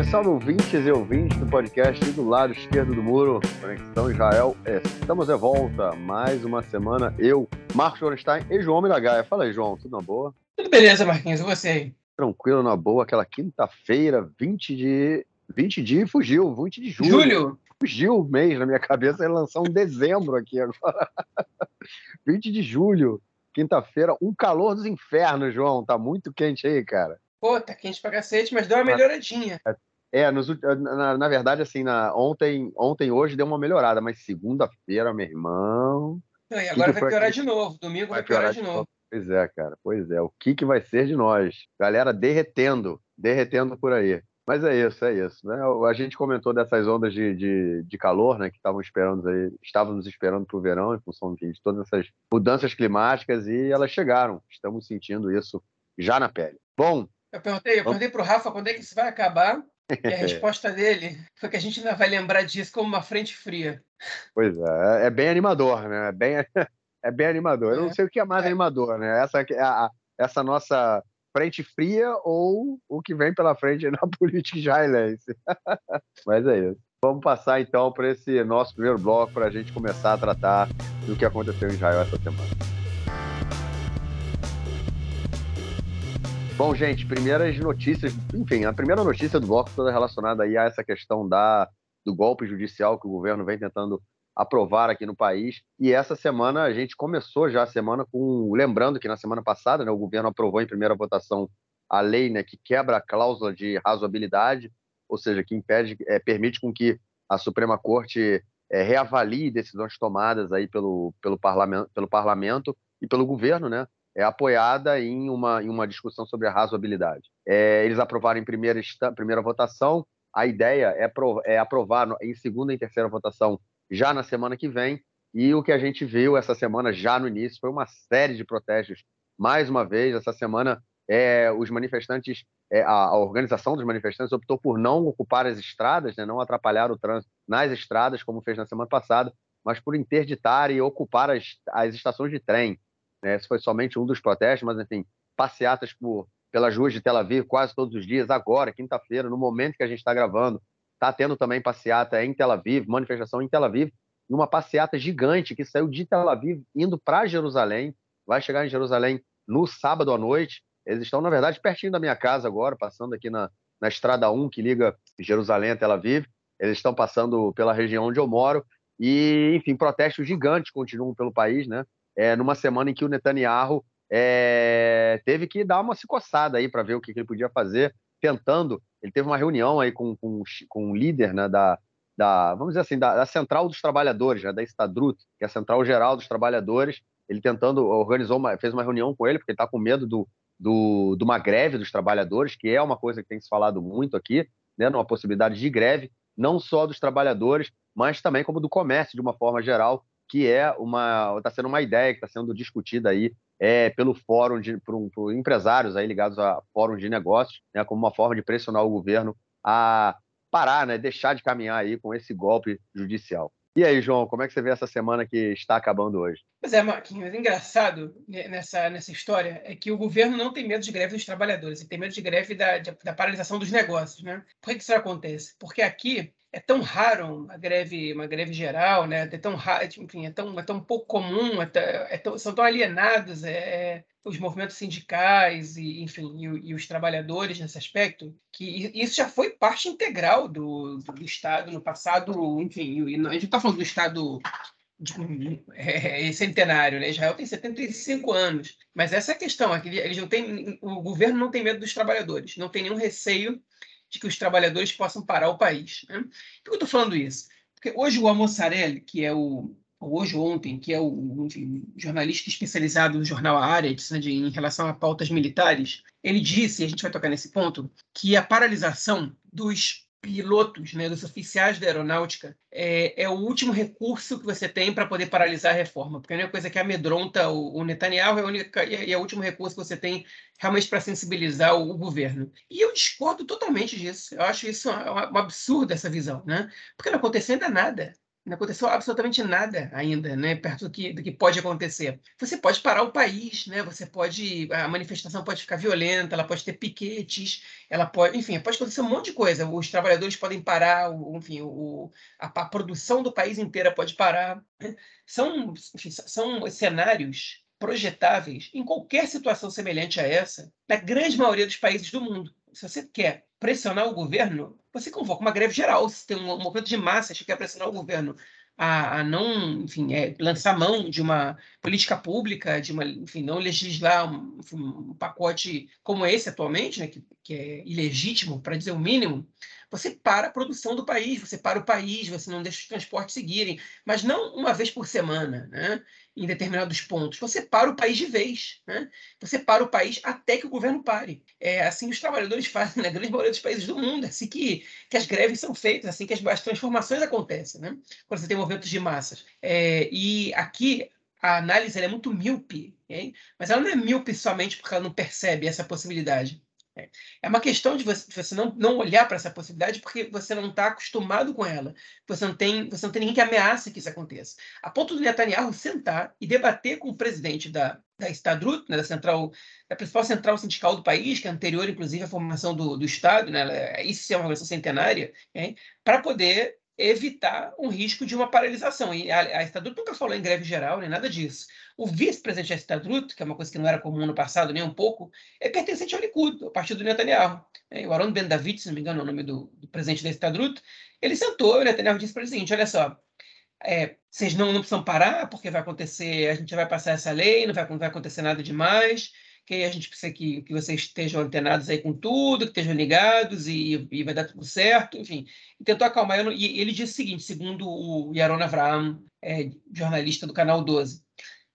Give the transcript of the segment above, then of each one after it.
Salve, salve ouvintes e ouvintes do podcast do lado esquerdo do muro, Conexão Israel. Estamos de volta, mais uma semana. Eu, Marcos Orenstein e João Miragaia. Fala aí, João, tudo na boa? Tudo beleza, Marquinhos, e você aí? Tranquilo, na boa. Aquela quinta-feira, 20 de... 20 de fugiu, 20 de julho. Julho? Fugiu o mês na minha cabeça, ele lançou um dezembro aqui agora. 20 de julho, quinta-feira, um calor dos infernos, João. Tá muito quente aí, cara. Pô, tá quente pra cacete, mas deu uma melhoradinha. É, nos, na, na, verdade, assim, na, ontem, ontem, hoje deu uma melhorada, mas segunda-feira, meu irmão. e agora vai piorar de novo. Domingo vai, vai piorar, piorar, de novo. Pois é, cara. Pois é. O que, que vai ser de nós? Galera derretendo, derretendo por aí. Mas é isso, é isso. Né? A gente comentou dessas ondas de, de, de calor, né? Que estavam esperando aí, estávamos esperando para o verão, em função de todas essas mudanças climáticas, e elas chegaram. Estamos sentindo isso já na pele. Bom, eu perguntei, eu perguntei pro Rafa quando é que isso vai acabar. E a resposta dele foi que a gente ainda vai lembrar disso como uma frente fria. Pois é, é bem animador, né? É bem, é bem animador. Eu não é. sei o que é mais é. animador, né? Essa, é a, essa nossa frente fria ou o que vem pela frente na política israelense. Mas é isso. Vamos passar então para esse nosso primeiro bloco para a gente começar a tratar do que aconteceu em Israel essa semana. Bom, gente, primeiras notícias, enfim, a primeira notícia do bloco toda relacionada aí a essa questão da, do golpe judicial que o governo vem tentando aprovar aqui no país. E essa semana a gente começou já a semana com, lembrando que na semana passada né, o governo aprovou em primeira votação a lei né, que quebra a cláusula de razoabilidade, ou seja, que impede, é, permite com que a Suprema Corte é, reavalie decisões tomadas aí pelo, pelo, parlamento, pelo parlamento e pelo governo, né? É apoiada em uma, em uma discussão sobre a razoabilidade. É, eles aprovaram em primeira, primeira votação, a ideia é, pro, é aprovar em segunda e terceira votação já na semana que vem, e o que a gente viu essa semana, já no início, foi uma série de protestos. Mais uma vez, essa semana, é, os manifestantes, é, a, a, organização dos manifestantes optou por não ocupar as estradas, né, não atrapalhar o trânsito nas estradas, como fez na semana passada, mas por interditar e ocupar as, as estações de trem. Né? Esse foi somente um dos protestos, mas, enfim, passeatas por, pelas ruas de Tel Aviv quase todos os dias, agora, quinta-feira, no momento que a gente está gravando. Está tendo também passeata em Tel Aviv, manifestação em Tel Aviv, numa passeata gigante que saiu de Tel Aviv indo para Jerusalém, vai chegar em Jerusalém no sábado à noite. Eles estão, na verdade, pertinho da minha casa agora, passando aqui na, na Estrada 1, que liga Jerusalém a Tel Aviv. Eles estão passando pela região onde eu moro. E, enfim, protestos gigantes continuam pelo país, né? É, numa semana em que o Netanyahu é, teve que dar uma se coçada aí para ver o que, que, ele podia fazer, tentando. Ele teve uma reunião aí com, com, com o líder né, da, da, vamos dizer assim, da, da Central dos Trabalhadores, né, da Estadrut, que é a Central Geral dos Trabalhadores. Ele tentando, organizou uma, fez uma reunião com ele, porque ele está com medo do, do, de uma greve dos trabalhadores, que é uma coisa que tem se falado muito aqui, né, numa possibilidade de greve, não só dos trabalhadores, mas também como do comércio de uma forma geral, que é uma está sendo uma ideia que está sendo discutida aí é, pelo fórum de por, por empresários aí ligados a fórum de negócios, né, como uma forma de pressionar o governo a parar, né, deixar de caminhar aí com esse golpe judicial. E aí, João, como é que você vê essa semana que está acabando hoje? Pois é, Marquinhos, engraçado nessa, nessa história é que o governo não tem medo de greve dos trabalhadores, ele tem medo de greve da, da paralisação dos negócios. Né? Por que isso acontece? Porque aqui é tão raro uma greve, uma greve geral, né? É tão raro, enfim, é tão, é tão pouco comum, é é tão, são tão alienados é, é, os movimentos sindicais e, enfim, e, e, os trabalhadores nesse aspecto, que isso já foi parte integral do, do Estado no passado, enfim, e, a gente está falando do Estado de, é, centenário, né? Israel tem 75 anos, mas essa é a questão, é eles não têm, o governo não tem medo dos trabalhadores, não tem nenhum receio de que os trabalhadores possam parar o país. Né? Por que eu estou falando isso? Porque hoje o Almoçarelli, que é o hoje ontem, que é o enfim, jornalista especializado no jornal Haaretz, né, de, em relação a pautas militares, ele disse, e a gente vai tocar nesse ponto, que a paralisação dos pilotos, né, dos oficiais da aeronáutica, é, é, o último recurso que você tem para poder paralisar a reforma, porque a única coisa que amedronta o, o Netanyahu é, a única, é, é o último recurso que você tem realmente para sensibilizar o, o, governo. E eu discordo totalmente disso. Eu acho isso um, um absurdo, essa visão, né? porque não aconteceu ainda nada. Não aconteceu absolutamente nada ainda, né, perto do que, do que pode acontecer. Você pode parar o país, né, você pode, a manifestação pode ficar violenta, ela pode ter piquetes, ela pode, enfim, pode acontecer um monte de coisa. Os trabalhadores podem parar, o, enfim, o, a, a, produção do país inteira pode parar. São, enfim, são cenários projetáveis em qualquer situação semelhante a essa, na grande maioria dos países do mundo. Se você quer pressionar o governo, você convoca uma greve geral. Se tem um movimento de massa que quer pressionar o governo a, a não, enfim, é, lançar mão de uma política pública, de uma, enfim, não legislar um, enfim, um pacote como esse atualmente, né, que, que é ilegítimo, para dizer o mínimo, você para a produção do país, você para o país, você não deixa os transportes seguirem, mas não uma vez por semana, né? em determinados pontos. Você para o país de vez. Né? Você para o país até que o governo pare. É assim que os trabalhadores fazem na grande maioria dos países do mundo. É assim que, que as greves são feitas, assim que as, as transformações acontecem, né? quando você tem movimentos de massas. É, e aqui a análise é muito míope, hein? mas ela não é míope somente porque ela não percebe essa possibilidade. É uma questão de você, não, não olhar para essa possibilidade porque você não está acostumado com ela. Você não, tem, você não tem ninguém que ameace que isso aconteça. A ponto do Netanyahu sentar e debater com o presidente da, da Estadrut, né, da central, da principal central sindical do país, que é anterior, inclusive, à formação do, do Estado, né, isso é uma organização centenária, para poder evitar um risco de uma paralisação. E a, a nunca falou em greve geral, nem nada disso. O vice-presidente da Estadrut, que é uma coisa que não era comum no passado nem um pouco, é pertencente ao Likud, ao partido do Netanyahu. É, o Aaron Ben David, se não me engano é o nome do, do presidente da Estadrut, ele sentou e o Netanyahu disse para o seguinte, olha só, é, vocês não, não precisam parar, porque vai acontecer, a gente vai passar essa lei, não vai, não vai acontecer nada demais, que a gente precisa que, que vocês estejam antenados aí com tudo, que estejam ligados e, e vai dar tudo certo, enfim. E tentou acalmar. E ele disse o seguinte, segundo o Yaron Avram, é, jornalista do Canal 12,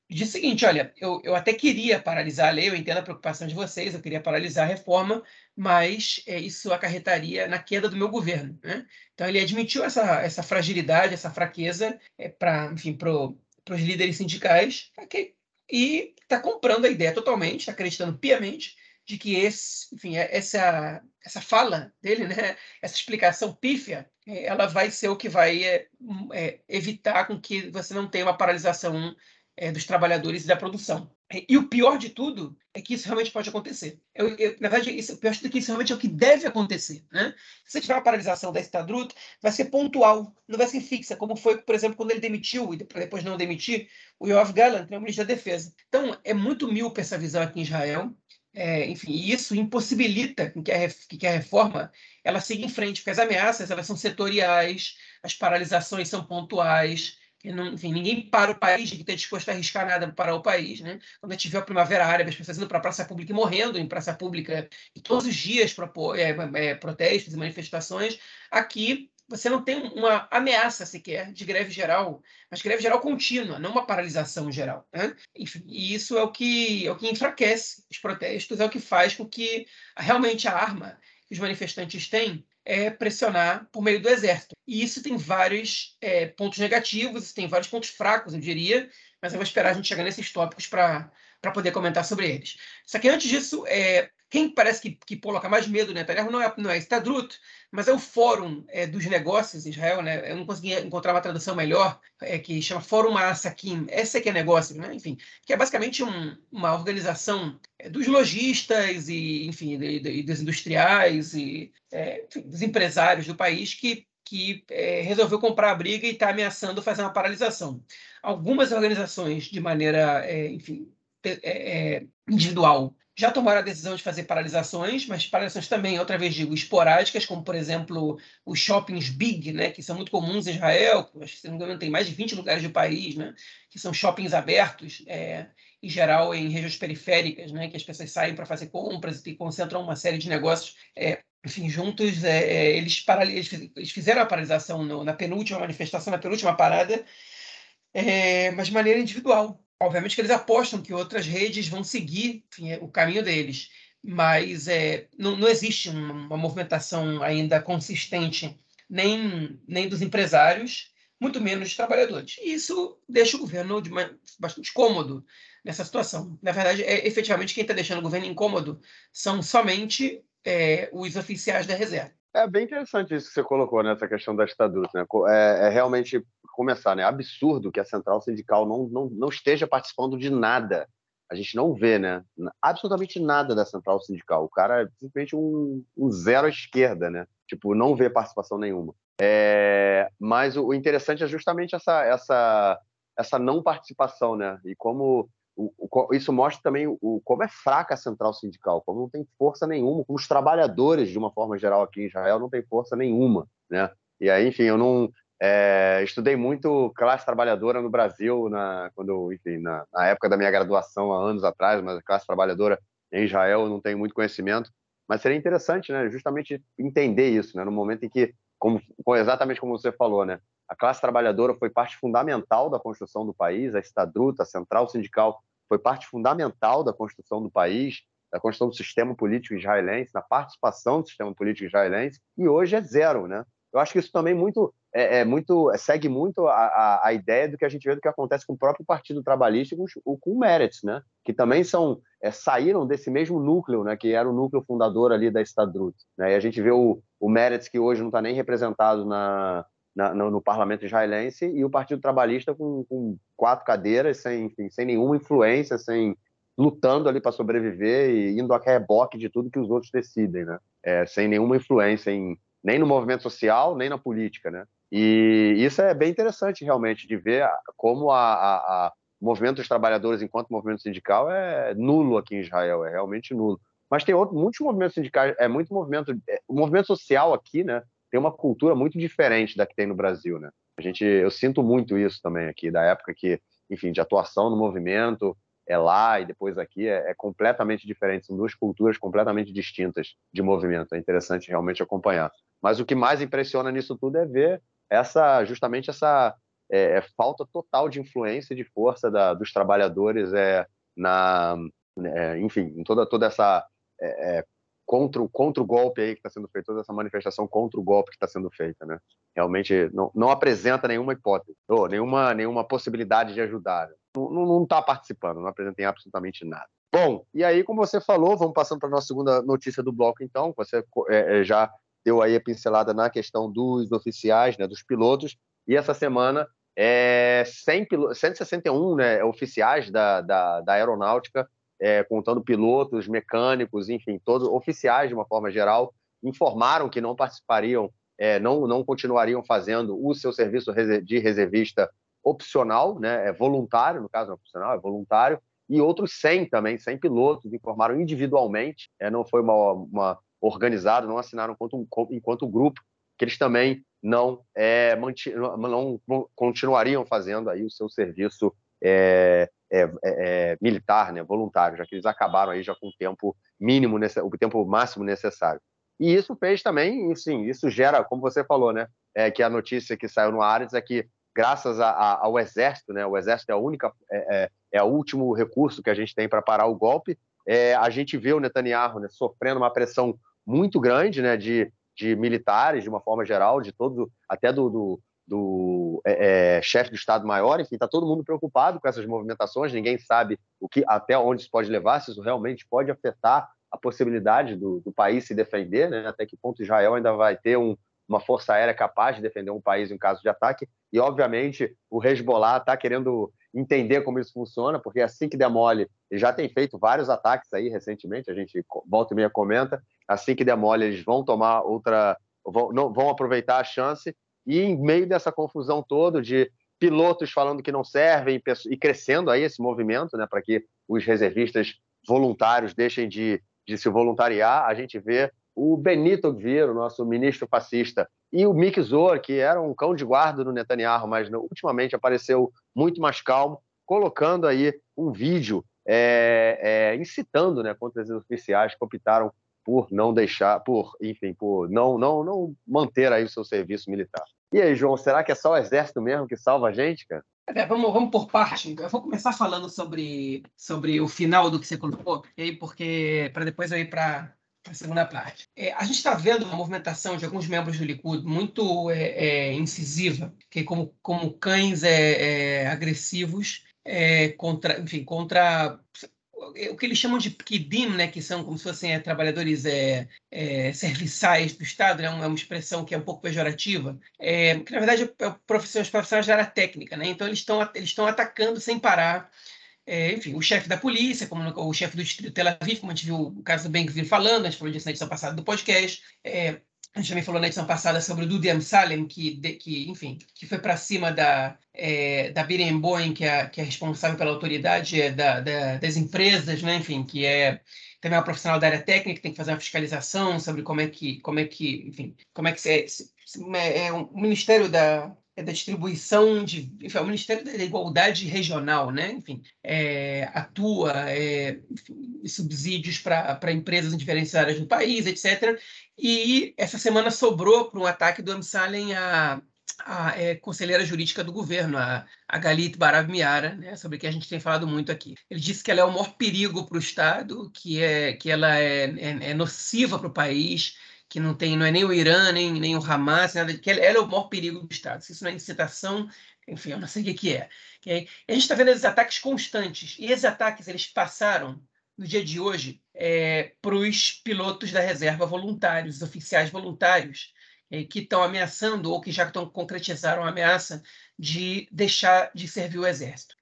ele disse o seguinte, olha, eu, eu até queria paralisar a lei, eu entendo a preocupação de vocês, eu queria paralisar a reforma, mas é, isso acarretaria na queda do meu governo. Né? Então ele admitiu essa, essa fragilidade, essa fraqueza é, para os líderes sindicais, que e está comprando a ideia totalmente, está acreditando piamente de que esse, enfim, é, essa, essa fala dele, né, essa explicação pífia, é, ela vai ser o que vai é, é, evitar com que você não tenha uma paralisação é, dos trabalhadores e da produção. E o pior de tudo é que isso realmente pode acontecer. Eu, eu, na verdade, isso, o pior de tudo é que isso realmente é o que deve acontecer. Né? Se você tiver uma paralisação da Estadrut, vai ser pontual, não vai ser fixa, como foi, por exemplo, quando ele demitiu e depois não demitir o Yoav Gallant, né, o ministro da Defesa. Então, é muito míope essa visão aqui em Israel. É, enfim, isso impossibilita que a, que a reforma ela siga em frente, porque as ameaças elas são setoriais, as paralisações são pontuais, enfim, ninguém para o país que está disposto a arriscar nada para o país. Né? Quando a gente a Primavera Árabe, as pessoas indo para a praça pública e morrendo em praça pública, e todos os dias para é, é, protestos e manifestações, aqui você não tem uma ameaça sequer de greve geral, mas greve geral contínua, não uma paralisação geral. Né? Enfim, e isso é o, que, é o que enfraquece os protestos, é o que faz com que realmente a arma que os manifestantes têm é pressionar por meio do exército. E isso tem vários é, pontos negativos, tem vários pontos fracos, eu diria, mas eu vou esperar a gente chegar nesses tópicos para poder comentar sobre eles. Só que antes disso, é, quem parece que, que coloca mais medo no Netanyahu não é, não é Stadrut, mas é o Fórum é, dos Negócios em Israel, né? Eu não consegui encontrar uma tradução melhor, é, que chama Fórum Asakim, essa é que é negócio, né? Enfim, que é basicamente um, uma organização é, dos lojistas e, enfim, e, e dos industriais e é, enfim, dos empresários do país que que é, resolveu comprar a briga e está ameaçando fazer uma paralisação. Algumas organizações, de maneira, é, enfim, é, individual, já tomaram a decisão de fazer paralisações, mas paralisações também, outra vez digo, esporádicas, como, por exemplo, os shoppings big, né, que são muito comuns em Israel, acho que, se não me engano, tem mais de 20 lugares do país, né, que são shoppings abertos, é, em geral em regiões periféricas, né, que as pessoas saem para fazer compras e concentram uma série de negócios é, enfim, juntos, é, é eles, eles, fizeram a paralisação no, na penúltima manifestação, na penúltima parada, é, mas de maneira individual. Obviamente que eles apostam que outras redes vão seguir enfim, o caminho deles, mas é, não, não existe uma, uma, movimentação ainda consistente nem, nem dos empresários, muito menos dos trabalhadores. E isso deixa o governo uma, bastante cômodo nessa situação. Na verdade, é, efetivamente, quem está deixando o governo incômodo são somente é, os oficiais da reserva. É bem interessante isso que você colocou nessa questão da ditadura. Né? É, é, realmente começar, né? Absurdo que a central sindical não, não, não esteja participando de nada. A gente não vê, né? Absolutamente nada da central sindical. O cara é simplesmente um, um zero à esquerda, né? Tipo, não vê participação nenhuma. É, mas o, o interessante é justamente essa, essa, essa não participação, né? E como o, o, isso mostra também o, como é fraca a central sindical, como não tem força nenhuma, como os trabalhadores, de uma forma geral, aqui em Israel, não tem força nenhuma, né? E aí, enfim, eu não é, estudei muito classe trabalhadora no Brasil, na, quando, enfim, na, na, época da minha graduação, há anos atrás, mas a classe trabalhadora em Israel eu não tenho muito conhecimento, mas seria interessante, né? Justamente entender isso, né? No momento em que, como, exatamente como você falou, né? A classe trabalhadora foi parte fundamental da construção do país, a Estadruta, a Central Sindical, foi parte fundamental da construção do país, da construção do sistema político israelense, da participação do sistema político israelense, e hoje é zero, né? Eu acho que isso também muito, é, é muito segue muito a, a, a, ideia do que a gente vê do que acontece com o próprio Partido Trabalhista e com, com o Meretz, né? Que também são é, saíram desse mesmo núcleo, né? Que era o núcleo fundador ali da Estadrut. Né? E a gente vê o, o Meretz que hoje não está nem representado na, na, no, no, parlamento israelense e o Partido Trabalhista com, com quatro cadeiras, sem, enfim, sem nenhuma influência, sem lutando ali para sobreviver e indo a reboque de tudo que os outros decidem, né? É, sem nenhuma influência em, nem no movimento social, nem na política, né? E isso é bem interessante realmente de ver como a, a, a o movimento dos trabalhadores enquanto movimento sindical é nulo aqui em Israel, é realmente nulo. Mas tem outro, muitos movimentos sindicais, é muito movimento, é, o movimento social aqui, né? Tem uma cultura muito diferente da que tem no Brasil, né? A gente, eu sinto muito isso também aqui, da época que, enfim, de atuação no movimento, é lá e depois aqui, é, é completamente diferente, são duas culturas completamente distintas de movimento, é interessante realmente acompanhar. Mas o que mais impressiona nisso tudo é ver essa, justamente essa é, é falta total de influência e de força da, dos trabalhadores é, na, é, enfim, em toda, toda essa é, é contra, o, contra o golpe aí que está sendo feito, toda essa manifestação contra o golpe que está sendo feita, né? Realmente não, não apresenta nenhuma hipótese, ou nenhuma, nenhuma possibilidade de ajudar. Né? Não está participando, não apresentem absolutamente nada. Bom, e aí, como você falou, vamos passando para a nossa segunda notícia do bloco, então. Você é, é, já deu aí a pincelada na questão dos oficiais, né, dos pilotos, e essa semana é, 100, 161 né, oficiais da, da, da aeronáutica é, contando pilotos, mecânicos, enfim, todos oficiais de uma forma geral, informaram que não participariam, é, não, não continuariam fazendo o seu serviço de reservista opcional, né, é voluntário, no caso não é opcional, é voluntário, e outros 100 também, 100 pilotos informaram individualmente, é, não foi uma, uma organizado, não assinaram enquanto, enquanto grupo, que eles também não, é, não continuariam fazendo aí o seu serviço é, é, é, é, militar, né, voluntário, já que eles acabaram aí já com o tempo mínimo, o tempo máximo necessário. E isso fez também, sim, isso gera, como você falou, né, é, que a notícia que saiu no Ares é que graças a, a, ao exército, né, o exército é a única, é, é, é o último recurso que a gente tem para parar o golpe. É, a gente vê o Netanyahu né, sofrendo uma pressão muito grande, né, de, de militares, de uma forma geral, de todo, até do, do do é, é, chefe do Estado-Maior, enfim, está todo mundo preocupado com essas movimentações, ninguém sabe o que até onde isso pode levar, se isso realmente pode afetar a possibilidade do, do país se defender, né? até que ponto Israel ainda vai ter um, uma força aérea capaz de defender um país em caso de ataque, e obviamente o Hezbollah está querendo entender como isso funciona, porque assim que demole, ele já tem feito vários ataques aí recentemente, a gente volta e meia comenta, assim que demole eles vão tomar outra, vão, não, vão aproveitar a chance e em meio dessa confusão toda de pilotos falando que não servem e crescendo aí esse movimento, né, para que os reservistas voluntários deixem de, de se voluntariar, a gente vê o Benito Gvir, nosso ministro fascista, e o Mick Zor, que era um cão de guarda no Netanyahu, mas ultimamente apareceu muito mais calmo, colocando aí um vídeo é, é, incitando né, contra os oficiais que optaram por não deixar, por, enfim, por não, não, não manter aí o seu serviço militar. E aí, João, será que é só o exército mesmo que salva a gente, cara? É, vamos, vamos por parte. Eu vou começar falando sobre, sobre o final do que você colocou, e aí porque para depois eu ir para a segunda parte. É, a gente está vendo uma movimentação de alguns membros do Likud muito é, é, incisiva, que como, como cães é, é, agressivos contra, enfim, contra o que eles chamam de pkidim, né, que são como se fossem é, trabalhadores é, é, serviçais do Estado, né, é uma expressão que é um pouco pejorativa, é, que na verdade é profissionais, profissionais da área técnica, né, então eles estão eles atacando sem parar é, enfim, o chefe da polícia, como o chefe do distrito de Tel Aviv, como a gente viu o caso do Ben-Gvir falando, a gente falou disso na edição passada do podcast, é, a gente também falou na edição passada sobre o Dudi Amsalem, que, de, que enfim, que foi para cima da, é, da Biren Boeing, que é, que é responsável pela autoridade é, da, da, das empresas, né? enfim, que é também é uma profissional da área técnica, tem que fazer uma fiscalização sobre como é que, como é que, enfim, como é que é, é, é o Ministério da, é da distribuição de, enfim, é o Ministério da Igualdade Regional, né? Enfim, é, atua é, enfim, subsídios para empresas em diferentes áreas do país, etc. E essa semana sobrou para um ataque do Amsalem a, a é, conselheira jurídica do governo, a, a Galit Barav Miara, né, sobre que a gente tem falado muito aqui. Ele disse que ela é o maior perigo para o Estado, que, é, que ela é, é, é nociva para o país, que não tem, não é nem o Irã, nem, nem o Hamas, nada, que ela, ela é o maior perigo do Estado. Se isso não é incitação, enfim, eu não sei o que, que é. A gente está vendo esses ataques constantes, e esses ataques eles passaram no dia de hoje é, para os pilotos da reserva voluntários, oficiais voluntários, é, que estão ameaçando ou que já estão concretizaram a ameaça de deixar de servir o exército.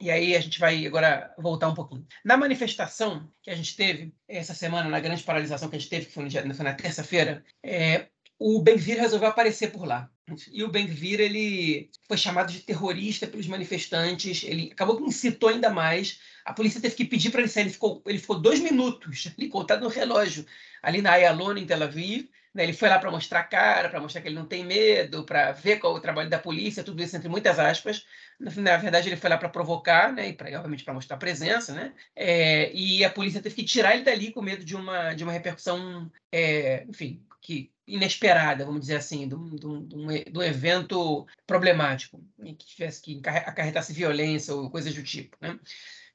E aí a gente vai agora voltar um pouquinho. Na manifestação que a gente teve essa semana, na grande paralisação que a gente teve, que foi, no, foi na terça-feira, é, o Benvir resolveu aparecer por lá. E o Benvir ele foi chamado de terrorista pelos manifestantes. Ele acabou que incitou ainda mais. A polícia teve que pedir para ele sair. Ele ficou, ele ficou dois minutos ali contado no relógio, ali na Ayalon, em Tel Aviv. Né? Ele foi lá para mostrar a cara, para mostrar que ele não tem medo, para ver qual é o trabalho da polícia, tudo isso entre muitas aspas. Na verdade, ele foi lá para provocar, né? e pra, obviamente para mostrar presença, né? É, e a polícia teve que tirar ele dali com medo de uma, de uma repercussão, é, enfim, que inesperada, vamos dizer assim, de um, de um, de um evento problemático, que tivesse que acarretasse violência ou coisas do tipo. Né?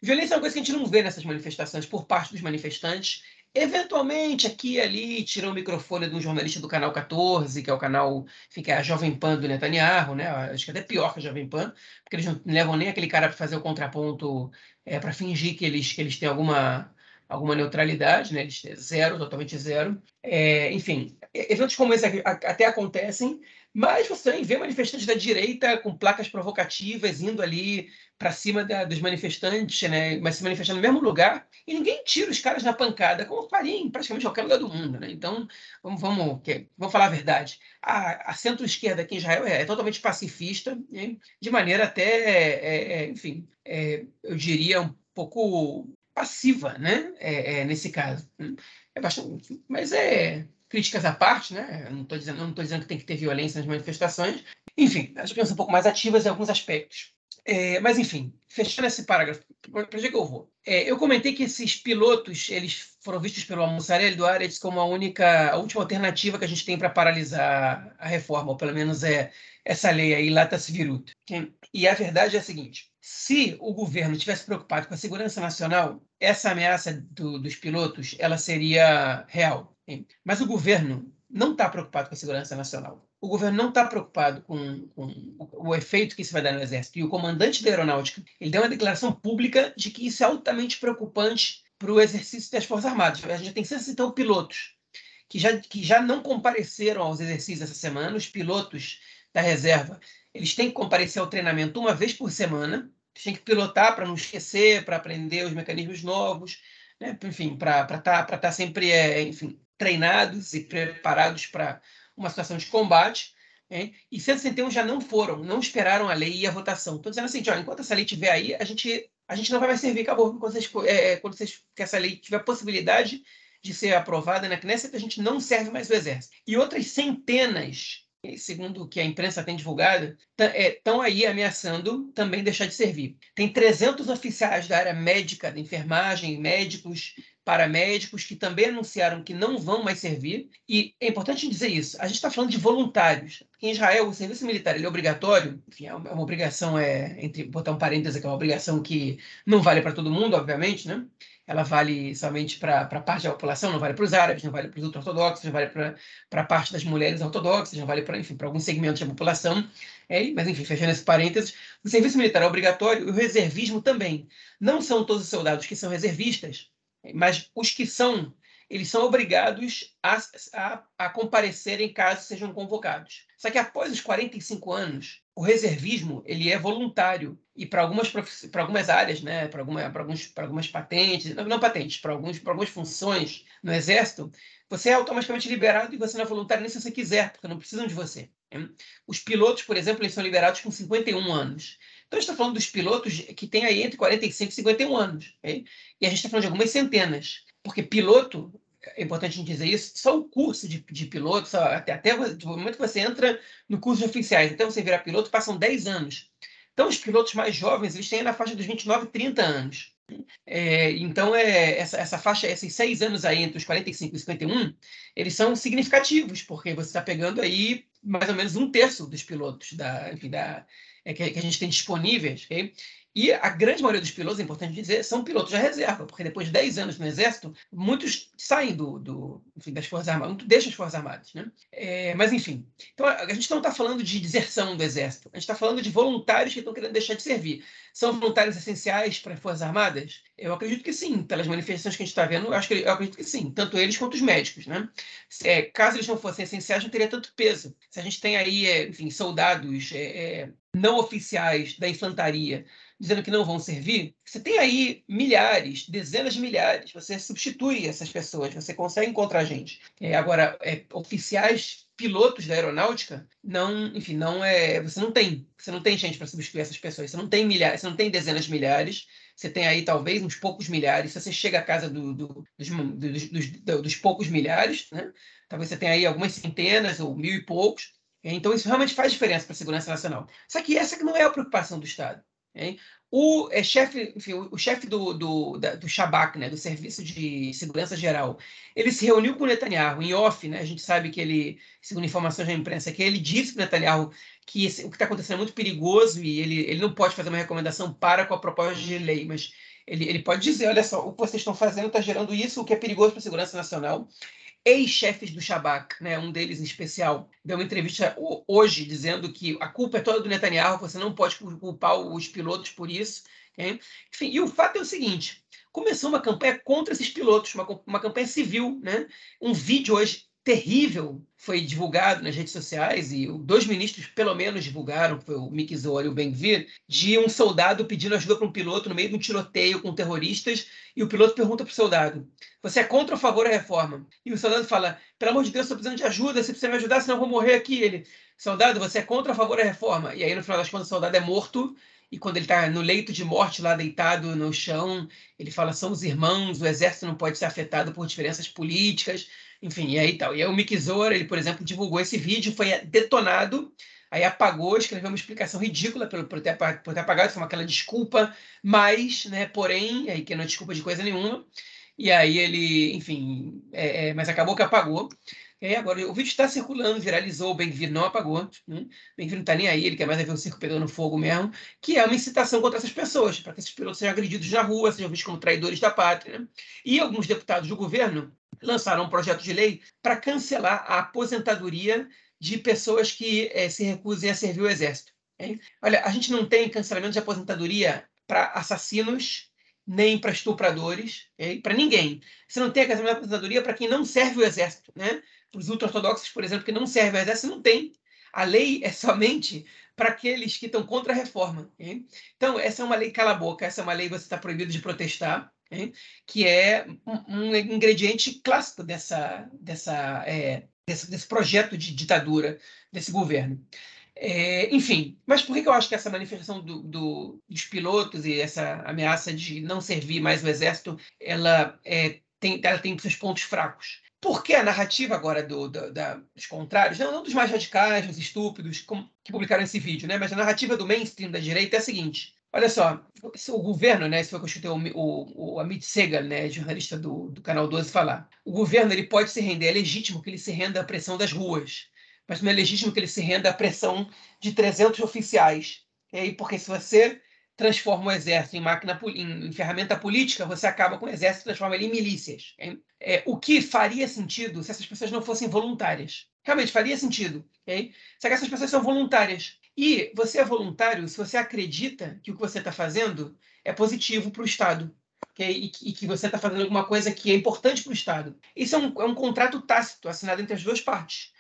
Violência é uma coisa que a gente não vê nessas manifestações por parte dos manifestantes. Eventualmente, aqui e ali, tiram o microfone de um jornalista do Canal 14, que é o canal, enfim, é a Jovem Pan do Netanyahu, né? Acho que até pior que a Jovem Pan, porque eles não levam nem aquele cara para fazer o contraponto, é, para fingir que eles, que eles têm alguma, alguma neutralidade, né? Eles têm zero, totalmente zero. É, enfim, eventos como esse até acontecem, mas você vê manifestantes da direita com placas provocativas indo ali para cima da, dos manifestantes, né? mas se manifestando no mesmo lugar, e ninguém tira os caras na pancada, como faria em praticamente qualquer lugar do mundo. Né? Então, vamos, vamos, vamos falar a verdade. A, a centro-esquerda aqui em Israel é, é totalmente pacifista, né? de maneira até, é, é, enfim, é, eu diria um pouco passiva, né? É, é, nesse caso. É bastante, mas é críticas à parte, né? Eu não estou dizendo, dizendo que tem que ter violência nas manifestações. Enfim, as pessoas um pouco mais ativas em alguns aspectos. É, mas, enfim, fechando esse parágrafo, para onde é que eu vou? É, eu comentei que esses pilotos eles foram vistos pelo Almoçarelli do Aretz como a única, a última alternativa que a gente tem para paralisar a reforma, ou pelo menos é essa lei aí, Latas Virut. E a verdade é a seguinte: se o governo tivesse preocupado com a segurança nacional, essa ameaça do, dos pilotos ela seria real. Mas o governo não está preocupado com a segurança nacional o governo não está preocupado com, com, o efeito que isso vai dar no Exército. E o comandante da Aeronáutica ele deu uma declaração pública de que isso é altamente preocupante para o exercício das Forças Armadas. A gente tem 160 pilotos que já, que já não compareceram aos exercícios essa semana. Os pilotos da reserva eles têm que comparecer ao treinamento uma vez por semana. Eles têm que pilotar para não esquecer, para aprender os mecanismos novos, né? enfim, para estar tá, tá sempre é, enfim, treinados e preparados para uma situação de combate, hein? e 161 já não foram, não esperaram a lei e a votação. Estou dizendo assim, ó, enquanto essa lei estiver aí, a gente, a gente não vai mais servir, acabou. Quando vocês, é, é, quando vocês, que essa lei tiver possibilidade de ser aprovada na Knesset, a gente não serve mais o Exército. E outras centenas segundo o que a imprensa tem divulgado, estão é, aí ameaçando também deixar de servir. Tem 300 oficiais da área médica, da enfermagem, médicos, paramédicos que também anunciaram que não vão mais servir. E é importante dizer isso. A gente está falando de voluntários. Em Israel, o serviço militar é obrigatório. Enfim, é uma obrigação, é, entre botar um parêntese, que é uma obrigação que não vale para todo mundo, obviamente, né? ela vale somente para parte da população, não vale para os árabes, não vale para os ultra-ortodoxos, não vale para parte das mulheres ortodoxas, não vale para, enfim, para alguns segmentos da população. É, mas, enfim, fechando esse parênteses, o serviço militar é obrigatório e o reservismo também. Não são todos os soldados que são reservistas, mas os que são, eles são obrigados a, a, a comparecerem caso sejam convocados. Só que após os 45 anos, o reservismo ele é voluntário e para algumas para algumas áreas, né, para alguma, alguns para algumas patentes, não, não patentes, para alguns algumas funções no exército, você é automaticamente liberado e você não é voluntário nem se você quiser, porque não precisam de você. Né? Os pilotos, por exemplo, eles são liberados com 51 anos. Então a gente está falando dos pilotos que têm aí entre 45 e 51 anos. Okay? E a gente está falando de algumas centenas, porque piloto é importante a gente dizer isso, só o curso de, de piloto, só, até, até o momento que você entra no curso de oficiais, até você virar piloto, passam 10 anos. Então, os pilotos mais jovens, eles têm na faixa dos 29 e 30 anos. É, então, é, essa, essa faixa, esses seis anos aí, entre os 45 e 51, eles são significativos, porque você está pegando aí mais ou menos um terço dos pilotos da, enfim, da, que, que, a gente tem disponíveis. Okay? E a grande maioria dos pilotos, é importante dizer, são pilotos de reserva, porque depois de 10 anos no Exército, muitos saem do, do enfim, das Forças Armadas, muitos deixam as Forças Armadas. Né? É, mas, enfim, então a gente não está falando de deserção do Exército, a gente está falando de voluntários que estão querendo deixar de servir. São voluntários essenciais para as Forças Armadas? Eu acredito que sim, pelas manifestações que a gente está vendo, eu, acho que, eu acredito que sim, tanto eles quanto os médicos. Né? É, caso eles não fossem essenciais, não teria tanto peso. Se a gente tem aí, é, enfim, soldados é, é não oficiais da infantaria dizendo que não vão servir, você tem aí milhares, dezenas de milhares. Você substitui essas pessoas, você consegue encontrar gente. É, agora, é, oficiais pilotos da aeronáutica, não, enfim, não é, você não tem, você não tem gente para substituir essas pessoas. Você não tem milhares, você não tem dezenas de milhares. Você tem aí talvez uns poucos milhares. Se você chega à casa do, do, dos, dos, dos, poucos milhares, né? talvez você tenha aí algumas centenas ou mil e poucos. Então, isso realmente faz diferença para a segurança nacional. Só que essa que não é a preocupação do Estado. Hein? O é, chefe, enfim, o, chefe do, do, do Shabak, né, do Serviço de Segurança Geral, ele se reuniu com o Netanyahu em off, né? A gente sabe que ele, segundo informações da imprensa, que ele disse para o Netanyahu que esse, o que está acontecendo é muito perigoso e ele, ele não pode fazer uma recomendação para com a proposta de lei, mas ele, ele pode dizer, olha só, o que vocês estão fazendo está gerando isso, o que é perigoso para a segurança nacional ex-chefes do Shabak, né, um deles em especial, deu uma entrevista hoje dizendo que a culpa é toda do Netanyahu, você não pode culpar os pilotos por isso. Okay? Enfim, e o fato é o seguinte: começou uma campanha contra esses pilotos, uma, uma campanha civil. Né? Um vídeo hoje terrível foi divulgado nas redes sociais e dois ministros pelo menos divulgaram, foi o Mick Zohar e o Ben-Gvir, de um soldado pedindo ajuda para um piloto no meio de um tiroteio com terroristas e o piloto pergunta para o soldado, você é contra ou a favor da reforma? E o soldado fala, pelo amor de Deus, estou precisando de ajuda, você precisa me ajudar, senão eu vou morrer aqui. Ele, soldado, você é contra ou a favor da reforma? E aí no final das contas o soldado é morto e quando ele está no leito de morte, lá deitado no chão, ele fala: somos irmãos, o exército não pode ser afetado por diferenças políticas. Enfim, e aí tal. E aí o Mick Zohar, ele, por exemplo, divulgou esse vídeo, foi detonado, aí apagou, escreveu uma explicação ridícula por, por, ter, por ter apagado, foi aquela desculpa, mas, né, porém, aí que não é desculpa de coisa nenhuma. E aí ele, enfim, é, é, mas acabou que apagou. Aí agora o vídeo está circulando, viralizou, o Ben-Gvir não apagou. Né? O Ben-Gvir não está nem aí, ele quer mais ver o circo pegando fogo mesmo, que é uma incitação contra essas pessoas, para que esses pilotos sejam agredidos na rua, sejam vistos como traidores da pátria. E alguns deputados do governo lançaram um projeto de lei para cancelar a aposentadoria de pessoas que é, se recusem a servir o Exército. Hein? Olha, a gente não tem cancelamento de aposentadoria para assassinos, nem para estupradores, para ninguém. Você não tem de aposentadoria para quem não serve o Exército. Né? Para os ultra-ortodoxos, por exemplo, que não servem o Exército, não tem. A lei é somente para aqueles que estão contra a reforma. Hein? Então, essa é uma lei cala-boca, essa é uma lei que você está proibido de protestar que é um, um, ingrediente clássico dessa, dessa, é, desse, desse, projeto de ditadura desse governo. É, enfim, mas por que eu acho que essa manifestação do, do, dos pilotos e essa ameaça de não servir mais o exército, ela, é, tem, ela tem seus pontos fracos? Porque a narrativa agora do, do, da, dos contrários, não, não, dos mais radicais, dos estúpidos, como, que publicaram esse vídeo, né? mas a narrativa do mainstream da direita é a seguinte: Olha só, o governo, né, isso foi o que eu escutei o, o, o Amit Segal, né, jornalista do, do Canal 12, falar. O governo ele pode se render, é legítimo que ele se renda à pressão das ruas, mas não é legítimo que ele se renda à pressão de 300 oficiais. E aí, porque se você transforma o exército em máquina em, ferramenta política, você acaba com o exército e transforma ele em milícias. É, o que faria sentido se essas pessoas não fossem voluntárias. Realmente faria sentido. Okay? Só que essas pessoas são voluntárias. E você é voluntário se você acredita que o que você está fazendo é positivo para o Estado. Okay? E, e, que você está fazendo alguma coisa que é importante para o Estado. Isso é um, é um contrato tácito assinado entre as duas partes.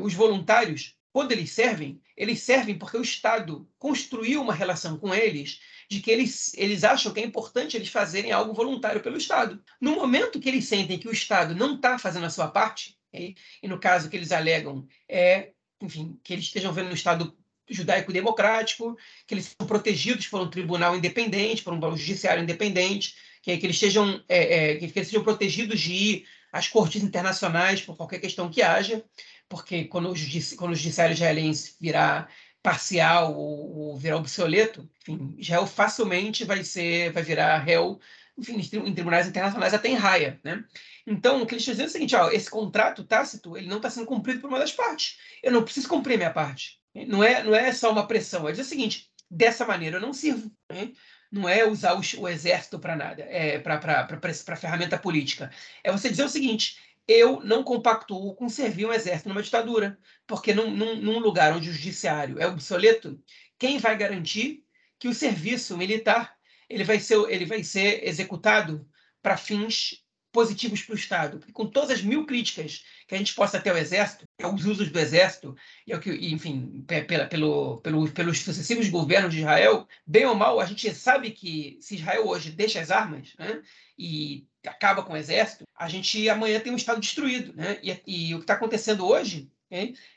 Os voluntários quando eles servem, eles servem porque o Estado construiu uma relação com eles de que eles, eles acham que é importante eles fazerem algo voluntário pelo Estado. No momento que eles sentem que o Estado não está fazendo a sua parte, e, e no caso que eles alegam é, enfim, que eles estejam vendo no Estado judaico-democrático, que eles são protegidos por um tribunal independente, por um judiciário independente, que, que eles estejam é, é, que eles sejam protegidos de ir às cortes internacionais por qualquer questão que haja, porque quando o, judici quando o judiciário israelense virar parcial ou, ou, virar obsoleto, enfim, Israel facilmente vai ser, vai virar réu, enfim, em tribunais internacionais até em raia, né? Então, o que eles estão dizendo é o seguinte, ó, esse contrato tácito, ele não está sendo cumprido por uma das partes. Eu não preciso cumprir minha parte. Não é, não é só uma pressão, é dizer o seguinte, dessa maneira eu não sirvo. Né? Não é usar o, o exército para nada, é para ferramenta política. É você dizer o seguinte, eu não compactuo com servir um exército numa ditadura, porque num, num, num, lugar onde o judiciário é obsoleto, quem vai garantir que o serviço militar ele vai ser, ele vai ser executado para fins positivos para o Estado? Porque com todas as mil críticas que a gente possa ter ao Exército, aos usos do Exército, e, que, enfim, pela, pelo, pelo, pelos sucessivos governos de Israel, bem ou mal, a gente sabe que se Israel hoje deixa as armas né, e acaba com o exército, a gente amanhã tem um Estado destruído. Né? E, e o que está acontecendo hoje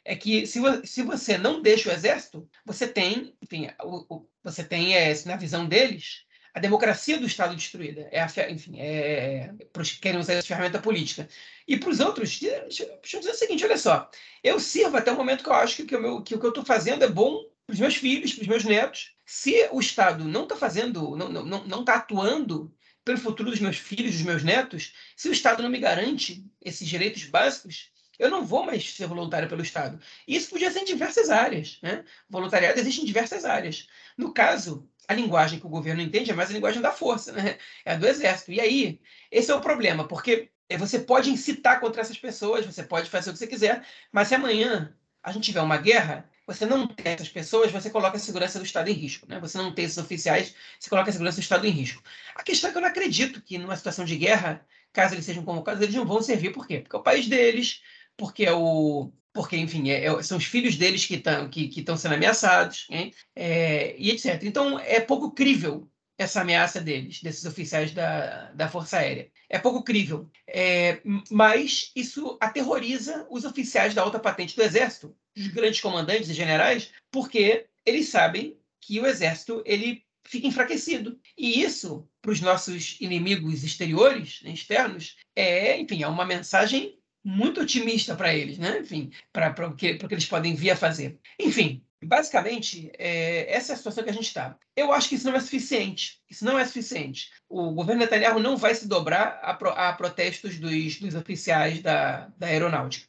é que se, se você não deixa o exército, você tem, enfim, você tem, é, na visão deles, a democracia do Estado destruída. É a, enfim, é, para os que querem usar essa ferramenta política. E para os outros, deixa eu dizer o seguinte: olha só, eu sirvo até o momento que eu acho que, que, o, meu, que o que eu estou fazendo é bom para os meus filhos, para os meus netos. Se o Estado não está fazendo, não está não, não tá atuando pelo futuro dos meus filhos, dos meus netos, se o Estado não me garante esses direitos básicos, eu não vou mais ser voluntário pelo Estado. Isso podia ser em diversas áreas. Né? Voluntariado existe em diversas áreas. No caso, a linguagem que o governo entende é mais a linguagem da força, né? é a do exército. E aí, esse é o problema, porque você pode incitar contra essas pessoas, você pode fazer o que você quiser, mas se amanhã a gente tiver uma guerra, você não tem essas pessoas, você coloca a segurança do Estado em risco. Né? Você não tem esses oficiais, você coloca a segurança do Estado em risco. A questão é que eu não acredito que numa situação de guerra, caso eles sejam convocados, eles não vão servir. Por quê? Porque é o país deles, porque é o. Porque, enfim, é, é, são os filhos deles que estão que, que sendo ameaçados, é, e etc. Então, é pouco crível essa ameaça deles, desses oficiais da, da Força Aérea. É pouco crível. É, mas isso aterroriza os oficiais da alta patente do Exército, os grandes comandantes e generais, porque eles sabem que o Exército ele fica enfraquecido. E isso, para os nossos inimigos exteriores, né, externos, é, enfim, é uma mensagem muito otimista para eles, né? Enfim, para o que, que eles podem vir a fazer. Enfim, basicamente, é, essa é a situação que a gente está. Eu acho que isso não é suficiente. Isso não é suficiente. O governo Netanyahu não vai se dobrar a, pro, a protestos dos, dos oficiais da, da aeronáutica.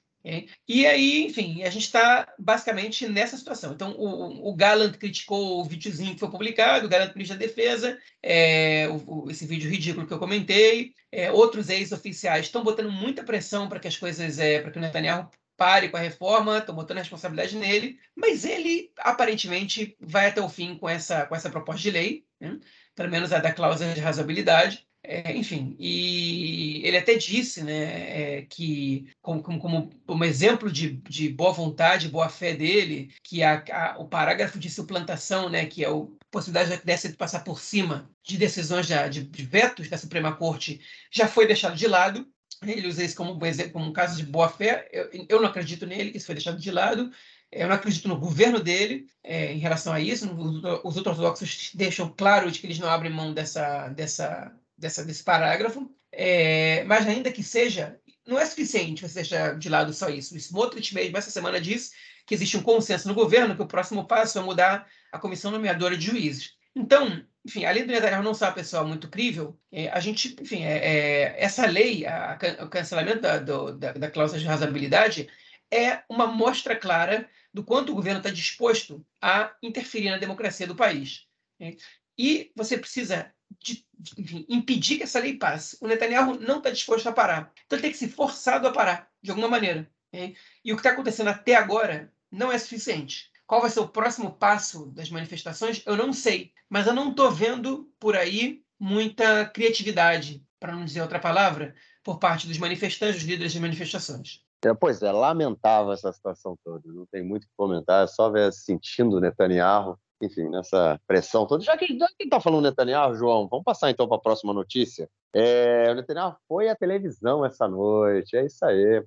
E aí, enfim, a gente está basicamente nessa situação. Então, o, o criticou o videozinho que foi publicado, o Gallant ministro da Defesa, é, o, o, esse vídeo ridículo que eu comentei. É, outros ex-oficiais estão botando muita pressão para que as coisas, é, para que o Netanyahu pare com a reforma, estão botando a responsabilidade nele, mas ele aparentemente vai até o fim com essa, com essa proposta de lei, né? pelo menos a da cláusula de razoabilidade. É, enfim, e ele até disse né, é, que, como, como, como, exemplo de, de boa vontade, boa fé dele, que a, a, o parágrafo de suplantação, né, que é a possibilidade dessa de passar por cima de decisões de, de, de vetos da Suprema Corte, já foi deixado de lado. Ele usa isso como, como um caso de boa fé. Eu, eu não acredito nele, que isso foi deixado de lado. Eu não acredito no governo dele é, em relação a isso. Os ortodoxos deixam claro de que eles não abrem mão dessa, dessa dessa, desse parágrafo, é, mas ainda que seja, não é suficiente você deixar de lado só isso. O Smotrich mesmo essa semana disse que existe um consenso no governo que o próximo passo é mudar a comissão nomeadora de juízes. Então, enfim, além do Netanyahu não ser uma pessoa muito crível, é, a gente, enfim, é, é, essa lei, a, o cancelamento da, do, da, da cláusula de razabilidade, é uma mostra clara do quanto o governo está disposto a interferir na democracia do país. Né? E você precisa de, impedir que essa lei passe. O Netanyahu não está disposto a parar. Então ele tem que ser forçado a parar, de alguma maneira. E o que está acontecendo até agora não é suficiente. Qual vai ser o próximo passo das manifestações? Eu não sei. Mas eu não estou vendo por aí muita criatividade, para não dizer outra palavra, por parte dos manifestantes, dos líderes de manifestações. É, pois é, lamentável essa situação toda. Não tem muito o que comentar, é só ver sentindo o Netanyahu, enfim, nessa pressão toda. Já que está falando Netanyahu, João, vamos passar então para a próxima notícia. É, o Netanyahu foi à televisão essa noite, é isso aí.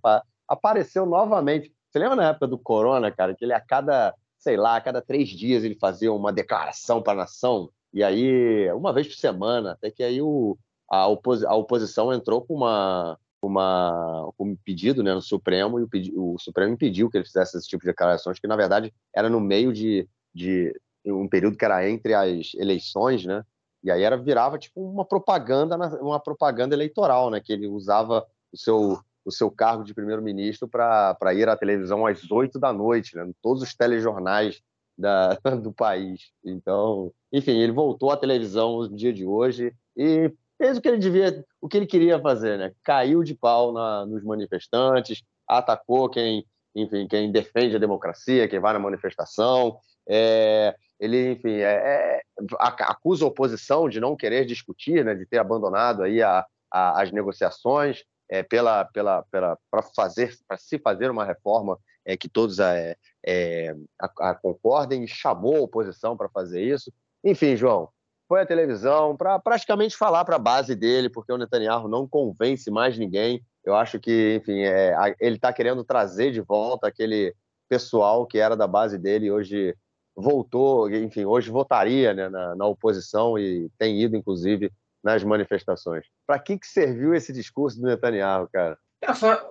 Apareceu novamente. Você lembra na época do Corona, cara, que ele a cada sei lá, a cada três dias ele fazia uma declaração para a nação, e aí, uma vez por semana, até que aí o, a, opos, a oposição entrou com uma, uma, um pedido né, no Supremo, e o, o, Supremo impediu que ele fizesse esse tipo de declarações, que na verdade era no meio de, de um período que era entre as eleições, né? E aí era virava tipo uma propaganda, uma propaganda eleitoral, né? Que ele usava o seu o seu cargo de primeiro-ministro para ir à televisão às oito da noite, né? todos os telejornais da, do país. Então, enfim, ele voltou à televisão no dia de hoje e fez o que ele devia, o que ele queria fazer, né? Caiu de pau na, nos manifestantes, atacou quem, enfim, quem defende a democracia, quem vai na manifestação. É, ele, enfim, é, é, acusa a oposição de não querer discutir, né? De ter abandonado aí a, a, as negociações é, pela, pela, para fazer, para se fazer uma reforma é, que todos é, é, a, a concordem, e chamou a oposição para fazer isso. Enfim, João, foi à televisão para praticamente falar para a base dele, porque o Netanyahu não convence mais ninguém. Eu acho que, enfim, é, ele está querendo trazer de volta aquele pessoal que era da base dele e hoje voltou, enfim, hoje votaria né, na, na oposição e tem ido, inclusive, nas manifestações. Para que, que serviu esse discurso do Netanyahu, cara?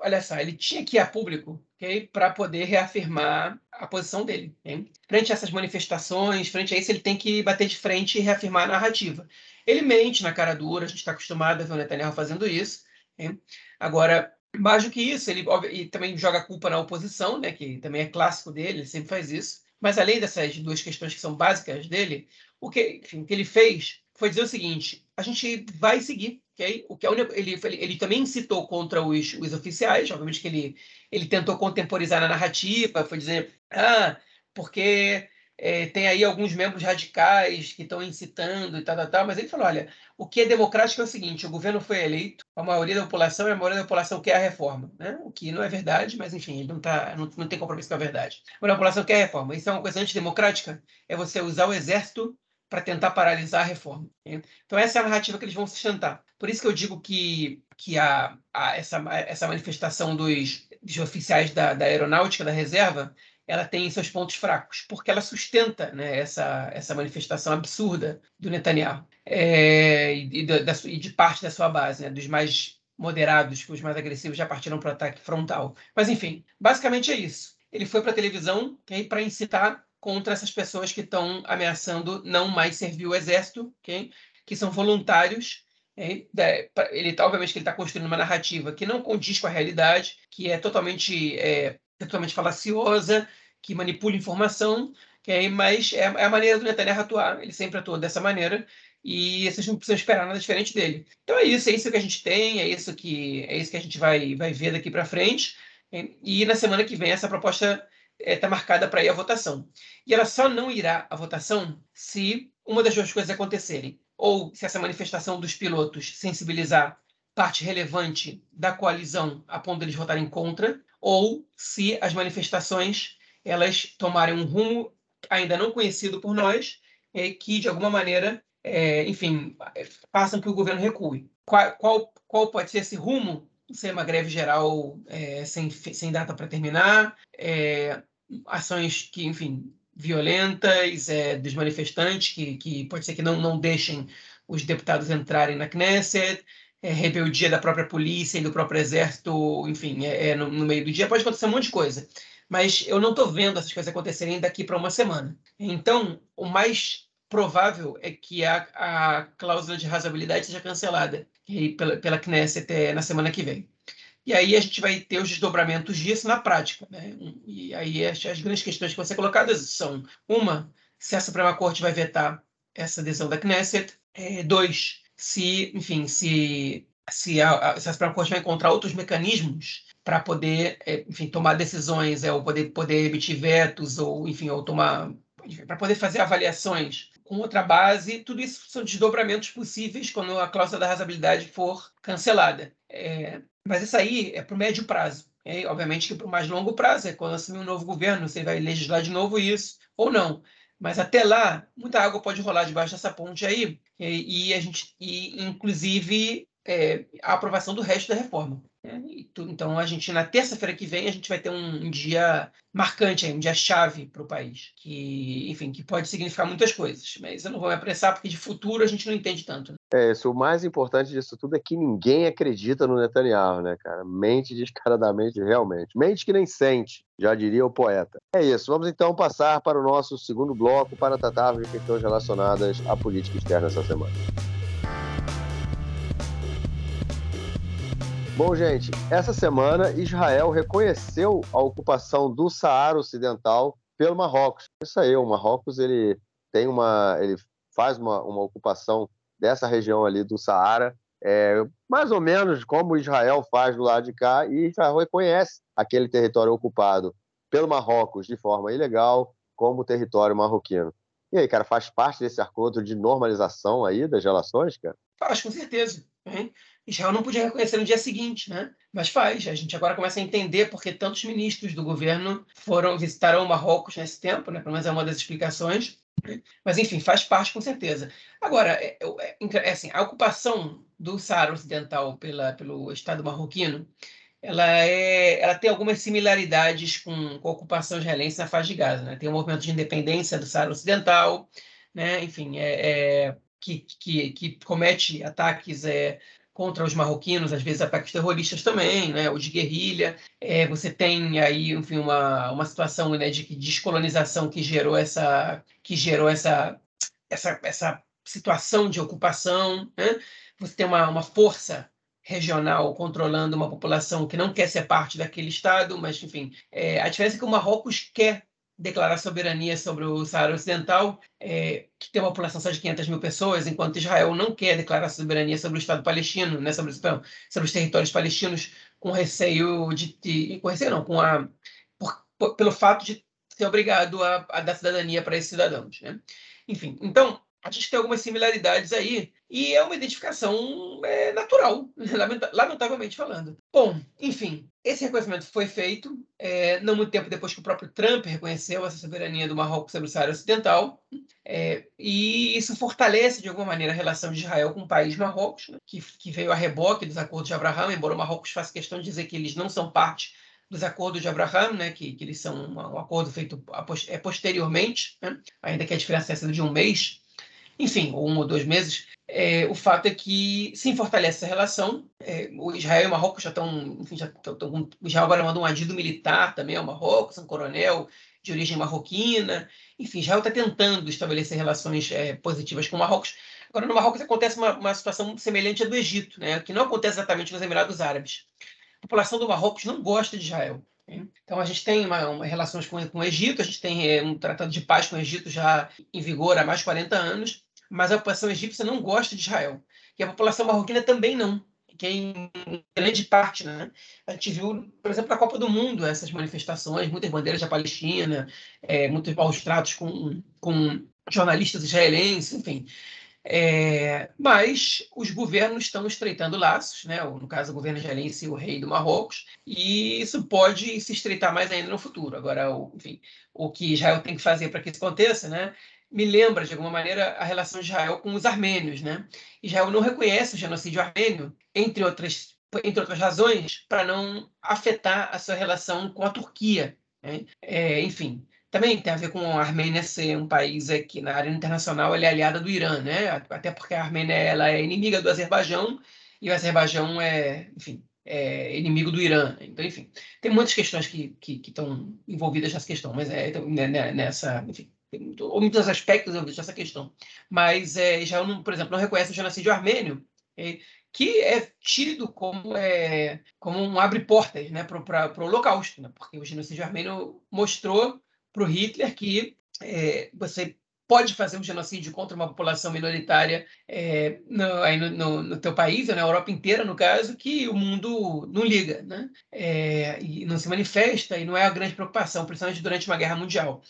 olha só, ele tinha que ir a público okay, para poder reafirmar a posição dele. Okay? Frente a essas manifestações, frente a isso, ele tem que bater de frente e reafirmar a narrativa. Ele mente na cara dura, a gente está acostumado a ver o Netanyahu fazendo isso. Okay? Agora, mais do que isso, ele e também joga a culpa na oposição, né, que também é clássico dele, ele sempre faz isso. Mas além dessas duas questões que são básicas dele, o que, enfim, que ele fez foi dizer o seguinte: a gente vai seguir, ok? O que é ele, ele, ele também incitou contra os, os oficiais, obviamente que ele, ele tentou contemporizar na narrativa, foi dizer, ah, porque é, tem aí alguns membros radicais que estão incitando e tal, tal, tal, mas ele falou, olha, o que é democrático é o seguinte, o governo foi eleito, a maioria da população e a maioria da população quer a reforma, né? o que não é verdade, mas enfim, ele não, tá, não, não tem compromisso com a verdade. A população quer a reforma. Isso é uma coisa antidemocrática? É você usar o exército para tentar paralisar a reforma. Então, essa é a narrativa que eles vão sustentar. Por isso que eu digo que, que a, a essa, essa manifestação dos, dos oficiais da, da, aeronáutica, da reserva, ela tem seus pontos fracos, porque ela sustenta né, essa, essa manifestação absurda do Netanyahu é, e, da, e, de parte da sua base, né, dos mais moderados, que os mais agressivos já partiram para o ataque frontal. Mas, enfim, basicamente é isso. Ele foi para a televisão é para incitar contra essas pessoas que estão ameaçando não mais servir o exército, okay? que são voluntários. Okay? Ele, obviamente, que ele está construindo uma narrativa que não condiz com a realidade, que é totalmente, é, totalmente falaciosa, que manipula informação, okay? mas é, é a maneira do Netanyahu atuar. Ele sempre atuou dessa maneira e vocês não precisam esperar nada diferente dele. Então é isso, é isso que a gente tem, é isso que é isso que a gente vai, vai ver daqui para frente. E na semana que vem essa proposta está é, marcada para ir à votação. E ela só não irá à votação se uma das duas coisas acontecerem. Ou se essa manifestação dos pilotos sensibilizar parte relevante da coalizão a ponto de eles votarem contra, ou se as manifestações elas tomarem um rumo ainda não conhecido por nós, é, que de alguma maneira, é, enfim, façam que o governo recue. Qual, qual, qual pode ser esse rumo? ser uma greve geral é, sem, sem data para terminar, é, ações que, enfim, violentas é, dos manifestantes, que, que pode ser que não, não deixem os deputados entrarem na Knesset, é, rebeldia da própria polícia e do próprio exército, enfim, é, é no, no, meio do dia, pode acontecer um monte de coisa. Mas eu não estou vendo essas coisas acontecerem daqui para uma semana. Então, o mais provável é que a, a cláusula de razoabilidade seja cancelada pela, pela Knesset na semana que vem. E aí a gente vai ter os desdobramentos disso na prática. Né? E aí as, as grandes questões que vão ser colocadas são, uma, se a Suprema Corte vai vetar essa adesão da Knesset, é, dois, se, enfim, se, se, a, se a Suprema Corte vai encontrar outros mecanismos para poder, é, enfim, tomar decisões, é, ou poder, poder emitir vetos, ou, enfim, ou tomar para poder fazer avaliações com outra base, tudo isso são desdobramentos possíveis quando a cláusula da razoabilidade for cancelada. É, mas isso aí é para o médio prazo. É, obviamente que para o mais longo prazo é quando assumir um novo governo, você vai legislar de novo isso ou não. Mas até lá, muita água pode rolar debaixo dessa ponte aí, e, e a gente, e, inclusive, é, a aprovação do resto da reforma. Né? Então, a gente, na terça-feira que vem, a gente vai ter um, um dia marcante, um dia chave para o país, que, enfim, que pode significar muitas coisas. Mas eu não vou me apressar, porque de futuro a gente não entende tanto. Né? É, isso, o mais importante disso tudo é que ninguém acredita no Netanyahu, né, cara? Mente descaradamente, realmente. Mente que nem sente, já diria o poeta. É isso, vamos então passar para o nosso segundo bloco para tratar de questões relacionadas à política externa essa semana. Bom, gente, essa semana Israel reconheceu a ocupação do Saara Ocidental pelo Marrocos. Isso aí, o Marrocos ele tem uma, ele faz uma, uma ocupação dessa região ali do Saara, é, mais ou menos como Israel faz do lado de cá, e Israel reconhece aquele território ocupado pelo Marrocos de forma ilegal como território marroquino. E aí, cara, faz parte desse acordo de normalização aí das relações, cara? Faz, com certeza. Israel não podia reconhecer no dia seguinte, né? Mas faz. A gente agora começa a entender porque tantos ministros do governo foram visitaram o Marrocos nesse tempo, né? Pelo menos é uma das explicações. Mas, enfim, faz parte com certeza. Agora, é, é, é assim, a ocupação do Saara Ocidental pela, pelo Estado marroquino ela, é, ela tem algumas similaridades com, com a ocupação israelense na faixa de Gaza. Né? Tem o movimento de independência do Saara Ocidental, né? enfim, é, é que, que, que comete ataques é, contra os marroquinos, às vezes ataques terroristas também, né, ou de guerrilha. É, você tem aí, enfim, uma, uma situação né, de descolonização que gerou essa que gerou essa essa, essa situação de ocupação. Né? Você tem uma, uma força regional controlando uma população que não quer ser parte daquele estado, mas enfim, é, a diferença é que o Marrocos quer declarar soberania sobre o Saara Ocidental, é, que tem uma população só de 500 mil pessoas, enquanto Israel não quer declarar soberania sobre o Estado palestino, né, sobre, sobre os territórios palestinos, com receio de, de com receio não, com a por, por, pelo fato de ser obrigado a, a dar cidadania para esses cidadãos. Né? Enfim, então a gente tem algumas similaridades aí e é uma identificação é, natural, lamentavelmente falando. Bom, enfim, esse reconhecimento foi feito é, não muito tempo depois que o próprio Trump reconheceu essa soberania do Marrocos sobre o Saara Ocidental, é, e isso fortalece de alguma maneira a relação de Israel com o país Marrocos, né, que, que veio a reboque dos acordos de Abraham, embora o Marrocos faça questão de dizer que eles não são parte dos acordos de Abraham, né, que, que eles são um, um acordo feito é, posteriormente, né, ainda que a diferença tenha sido de um mês, enfim, ou um ou dois meses, é, o fato é que sim fortalece essa relação. É, o Israel e o Marrocos já estão, enfim, já estão, o Israel agora mandou um adido militar também ao Marrocos, um coronel de origem marroquina. Enfim, Israel está tentando estabelecer relações é, positivas com o Marrocos. Agora, no Marrocos acontece uma, uma situação semelhante à do Egito, né, que não acontece exatamente nos Emirados Árabes. A população do Marrocos não gosta de Israel. Então, a gente tem uma, uma relações com, com o Egito, a gente tem é, um tratado de paz com o Egito já em vigor há mais de 40 anos, mas a população egípcia não gosta de Israel. E a população marroquina também não, que é em grande parte. Né? A gente viu, por exemplo, na Copa do Mundo, essas manifestações, muitas bandeiras da Palestina, é, muitos maus tratos com, com jornalistas israelenses, enfim. É, mas os governos estão estreitando laços, né? no caso o governo israelense e o rei do Marrocos, e isso pode se estreitar mais ainda no futuro. Agora, o, enfim, o que Israel tem que fazer para que isso aconteça né? Me lembra, de alguma maneira, a relação de Israel com os armênios. Né? Israel não reconhece o genocídio armênio, entre outras, entre outras razões, para não afetar a sua relação com a Turquia. Né? É, enfim, também tem a ver com a Armênia ser um país que, na área internacional, é aliada do Irã, né? até porque a Armênia ela é inimiga do Azerbaijão, e o Azerbaijão é, enfim, é inimigo do Irã. Então, enfim, tem muitas questões que, que, que estão envolvidas nessa questão, mas é então, né, né, nessa, enfim, Tem muitos aspectos dessa questão. Mas é, Israel, não, por exemplo, não reconhece o genocídio armênio, é, que é tido como, é, como um abre-portas né, para o Holocausto, né? porque o genocídio armênio mostrou para o Hitler que é, você pode fazer um genocídio contra uma população minoritária é, no, aí no, no, no, teu país, ou na Europa inteira, no caso, que o mundo não liga, né? É, e não se manifesta, e não é a grande preocupação, principalmente durante uma guerra mundial.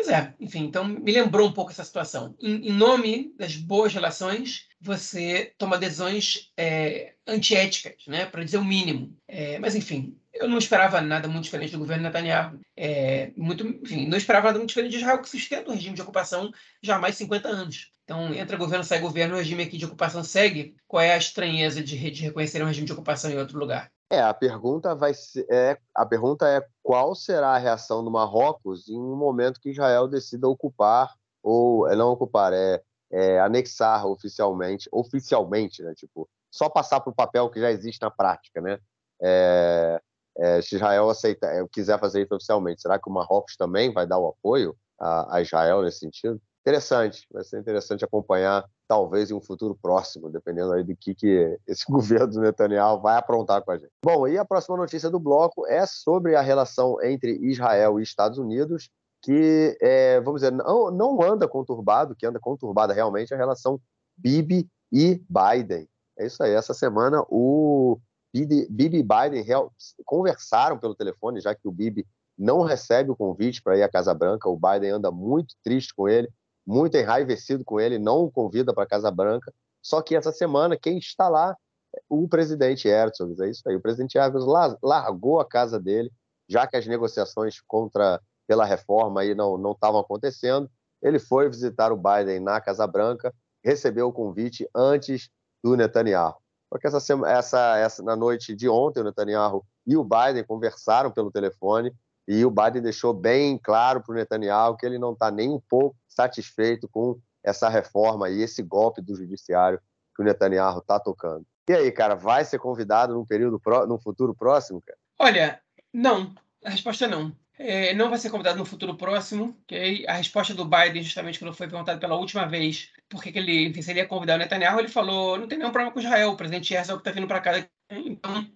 Pois é, enfim, então me lembrou um pouco essa situação. Em, em nome das boas relações, você toma decisões é, antiéticas, né, para dizer o mínimo. É, mas, enfim, eu não esperava nada muito diferente do governo Netanyahu. É, muito, enfim, não esperava nada muito diferente de Israel, que sustenta o regime de ocupação já há mais de 50 anos. Então, entra governo, sai governo, o regime aqui de ocupação segue. Qual é a estranheza de, de reconhecer um regime de ocupação em outro lugar? É, a pergunta vai ser, é, a pergunta é qual será a reação do Marrocos em um momento que Israel decida ocupar ou é, não ocupar, é, é anexar oficialmente, oficialmente, né? Tipo, só passar para o papel que já existe na prática, né? É, é, se Israel aceita, é, quiser fazer isso oficialmente, será que o Marrocos também vai dar o apoio a, a Israel nesse sentido? Interessante, vai ser interessante acompanhar, talvez em um futuro próximo, dependendo aí do que, que esse governo do Netanyahu vai aprontar com a gente. Bom, e a próxima notícia do bloco é sobre a relação entre Israel e Estados Unidos, que, é, vamos dizer, não, não anda conturbado, que anda conturbada realmente a relação Bibi e Biden. É isso aí, essa semana o Bibi e Biden conversaram pelo telefone, já que o Bibi não recebe o convite para ir à Casa Branca, o Biden anda muito triste com ele, muito enraivecido com ele, não o convida para a Casa Branca. Só que essa semana, quem está lá é o presidente Herzog. É isso aí. O presidente Herzog largou a casa dele, já que as negociações contra pela reforma aí não não estavam acontecendo. Ele foi visitar o Biden na Casa Branca, recebeu o convite antes do Netanyahu. Porque essa, essa, essa na noite de ontem, o Netanyahu e o Biden conversaram pelo telefone e o Biden deixou bem claro para o Netanyahu que ele não está nem um pouco satisfeito com essa reforma e esse golpe do judiciário que o Netanyahu está tocando. E aí, cara, vai ser convidado num período num futuro próximo, cara? Olha, não. A resposta é não. É, não vai ser convidado no futuro próximo. Okay? A resposta do Biden, justamente quando foi perguntado pela última vez por que ele enfim, seria convidar o Netanyahu, ele falou: não tem nenhum problema com Israel, o presidente Herzog está vindo para cá. Então,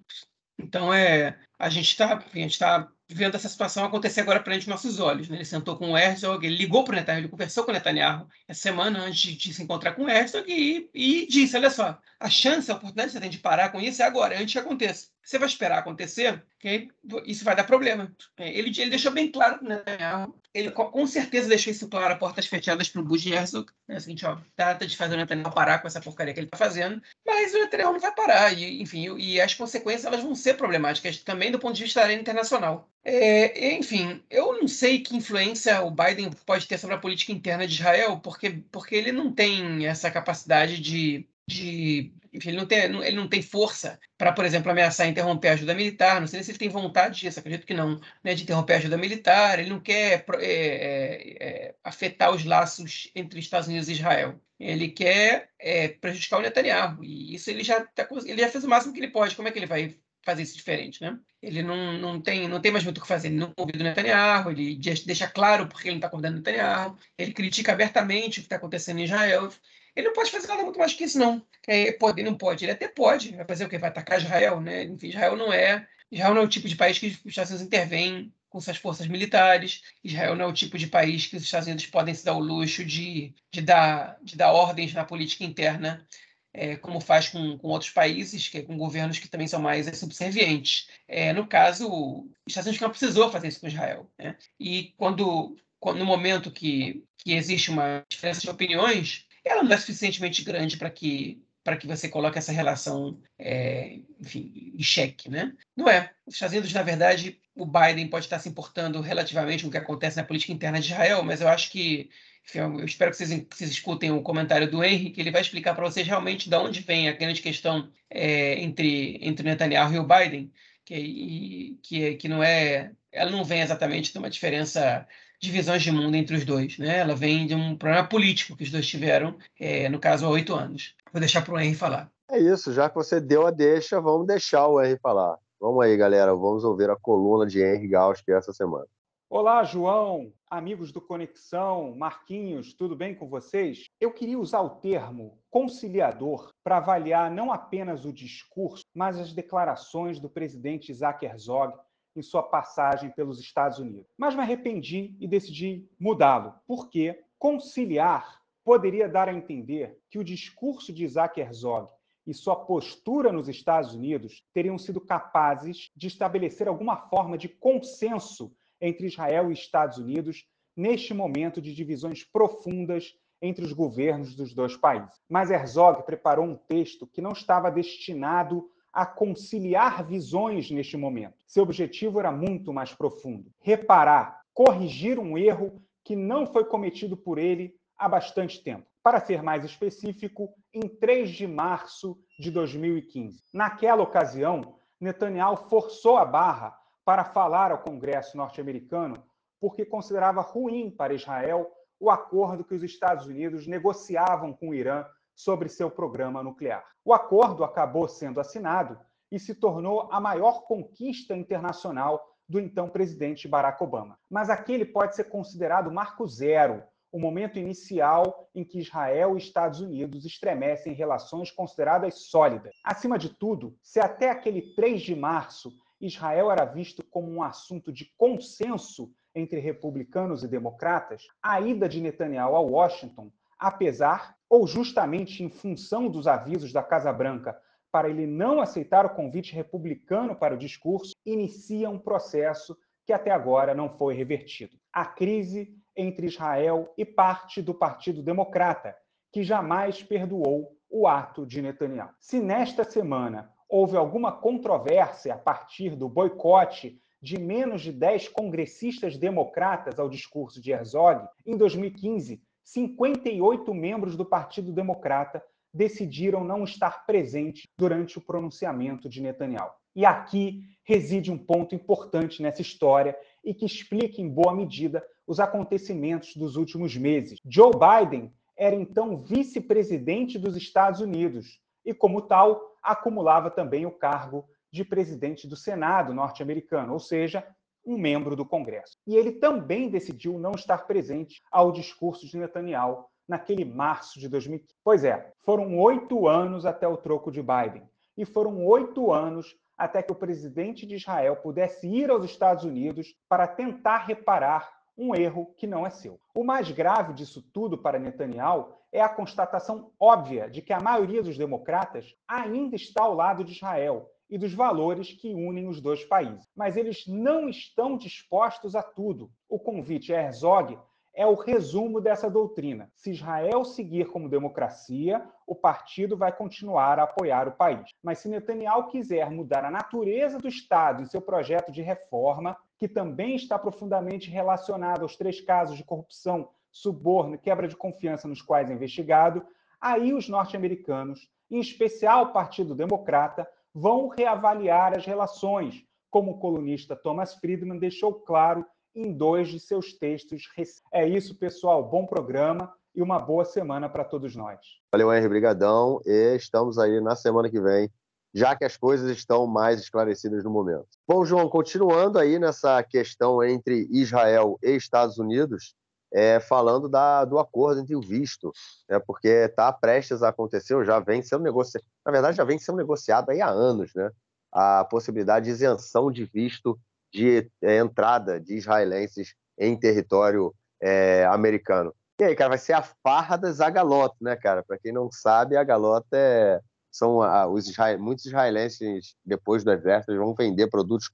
então é, a gente está tá vendo essa situação acontecer agora perante os nossos olhos. Né? Ele sentou com o Herzog, ele ligou para o Netanyahu, ele conversou com o Netanyahu essa semana antes de, de se encontrar com o Herzog e, e, disse: olha só, a chance, a oportunidade que você tem de parar com isso é agora, antes que aconteça. Você vai esperar acontecer, okay? isso vai dar problema. É, ele, ele deixou bem claro Netanyahu, ele com certeza deixou isso claro a portas fechadas para o Bush Herzog. É o seguinte, ó, trata de fazer o Netanyahu parar com essa porcaria que ele está fazendo, mas o Netanyahu não vai parar. E, enfim, e as consequências elas vão ser problemáticas também do ponto de vista da arena internacional. É, enfim, eu não sei que influência o Biden pode ter sobre a política interna de Israel, porque, porque ele não tem essa capacidade de. de enfim, ele, não tem, ele não tem força para, por exemplo, ameaçar interromper a ajuda militar. Não sei se ele tem vontade disso, acredito que não, né, de interromper a ajuda militar. Ele não quer é, é, é, afetar os laços entre Estados Unidos e Israel. Ele quer é, prejudicar o Netanyahu. E isso ele já, tá, ele já fez o máximo que ele pode. Como é que ele vai fazer isso diferente, né? Ele não, não, tem, não tem mais muito o que fazer. Ele não convida o Netanyahu, ele deixa claro porque ele não está convidando o Netanyahu, ele critica abertamente o que está acontecendo em Israel. Ele não pode fazer nada muito mais que isso, não. É, pode, não pode. Ele até pode. Vai fazer o quê? Vai atacar Israel, né? Enfim, Israel não é. Israel não é o tipo de país que os Estados Unidos intervêm com suas forças militares. Israel não é o tipo de país que os Estados Unidos podem se dar o luxo de, de, dar, de dar ordens na política interna é, como faz com, com, outros países, que, com governos que também são mais é, subservientes. É, no caso, os Estados Unidos não precisou fazer isso com Israel. Né? E quando, quando, no momento que, que existe uma diferença de opiniões, ela não é suficientemente grande para que para que você coloque essa relação é, enfim, em xeque, né? Não é. Os Estados Unidos, na verdade, o Biden pode estar se importando relativamente com o que acontece na política interna de Israel, mas eu acho que eu espero que vocês, que vocês escutem o comentário do Henrique, ele vai explicar para vocês realmente de onde vem a grande questão é, entre, entre Netanyahu e o Biden, que, e, que, que não é, ela não vem exatamente de uma diferença de visões de mundo entre os dois, né? Ela vem de um problema político que os dois tiveram, é, no caso, há oito anos. Vou deixar para o Henry falar. É isso, já que você deu a deixa, vamos deixar o Henry falar. Vamos aí, galera, vamos ouvir a coluna de Henry Gausch essa semana. Olá, João. amigos do Conexão, Marquinhos, tudo bem com vocês? Eu queria usar o termo conciliador para avaliar não apenas o discurso, mas as declarações do presidente Isaac Herzog em sua passagem pelos Estados Unidos. Mas me arrependi e decidi mudá-lo, porque conciliar poderia dar a entender que o discurso de Isaac Herzog e sua postura nos Estados Unidos teriam sido capazes de estabelecer alguma forma de consenso entre Israel e Estados Unidos neste momento de divisões profundas entre os governos dos dois países. Mas Herzog preparou um texto que não estava destinado a conciliar visões neste momento. Seu objetivo era muito mais profundo: reparar, corrigir um erro que não foi cometido por ele há bastante tempo. Para ser mais específico, em 3 de março de 2015. Naquela ocasião, Netanyahu forçou a barra para falar ao Congresso norte-americano porque considerava ruim para Israel o acordo que os Estados Unidos negociavam com o Irã sobre seu programa nuclear. O acordo acabou sendo assinado e se tornou a maior conquista internacional do então presidente Barack Obama. Mas aquele pode ser considerado marco zero, o momento inicial em que Israel e Estados Unidos estremecem relações consideradas sólidas. Acima de tudo, se até aquele 3 de março Israel era visto como um assunto de consenso entre republicanos e democratas, a ida de Netanyahu a Washington, apesar ou justamente em função dos avisos da Casa Branca para ele não aceitar o convite republicano para o discurso, inicia um processo que até agora não foi revertido. A crise entre Israel e parte do Partido Democrata, que jamais perdoou o ato de Netanyahu. Se nesta semana houve alguma controvérsia a partir do boicote de menos de 10 congressistas democratas ao discurso de Herzog, em 2015, 58 membros do Partido Democrata decidiram não estar presentes durante o pronunciamento de Netanyahu. E aqui reside um ponto importante nessa história e que explica em boa medida os acontecimentos dos últimos meses. Joe Biden era então vice-presidente dos Estados Unidos e, como tal, acumulava também o cargo de presidente do Senado norte-americano, ou seja, um membro do Congresso. E ele também decidiu não estar presente ao discurso de Netanyahu naquele março de 2015. Pois é, foram oito anos até o troco de Biden. E foram oito anos até que o presidente de Israel pudesse ir aos Estados Unidos para tentar reparar um erro que não é seu. O mais grave disso tudo para Netanyahu é a constatação óbvia de que a maioria dos democratas ainda está ao lado de Israel e dos valores que unem os dois países. Mas eles não estão dispostos a tudo. O convite a Herzog é o resumo dessa doutrina. Se Israel seguir como democracia, o partido vai continuar a apoiar o país. Mas se Netanyahu quiser mudar a natureza do Estado em seu projeto de reforma, que também está profundamente relacionado aos três casos de corrupção, suborno e quebra de confiança nos quais é investigado, aí os norte-americanos, em especial o Partido Democrata, vão reavaliar as relações, como o colunista Thomas Friedman deixou claro em dois de seus textos. É isso, pessoal. Bom programa e uma boa semana para todos nós. Valeu, Henrique. Brigadão. E estamos aí na semana que vem, já que as coisas estão mais esclarecidas no momento. Bom, João, continuando aí nessa questão entre Israel e Estados Unidos, é, falando da, do acordo entre o visto, né, porque está prestes a acontecer, já vem sendo negociado, na verdade já vem sendo negociado aí há anos, né, a possibilidade de isenção de visto de é, entrada de israelenses em território é, americano. E aí, cara, vai ser a farra da Zagalota, né, cara? Para quem não sabe, a Galota é, são a, os israel, muitos israelenses depois do exército vão vender produtos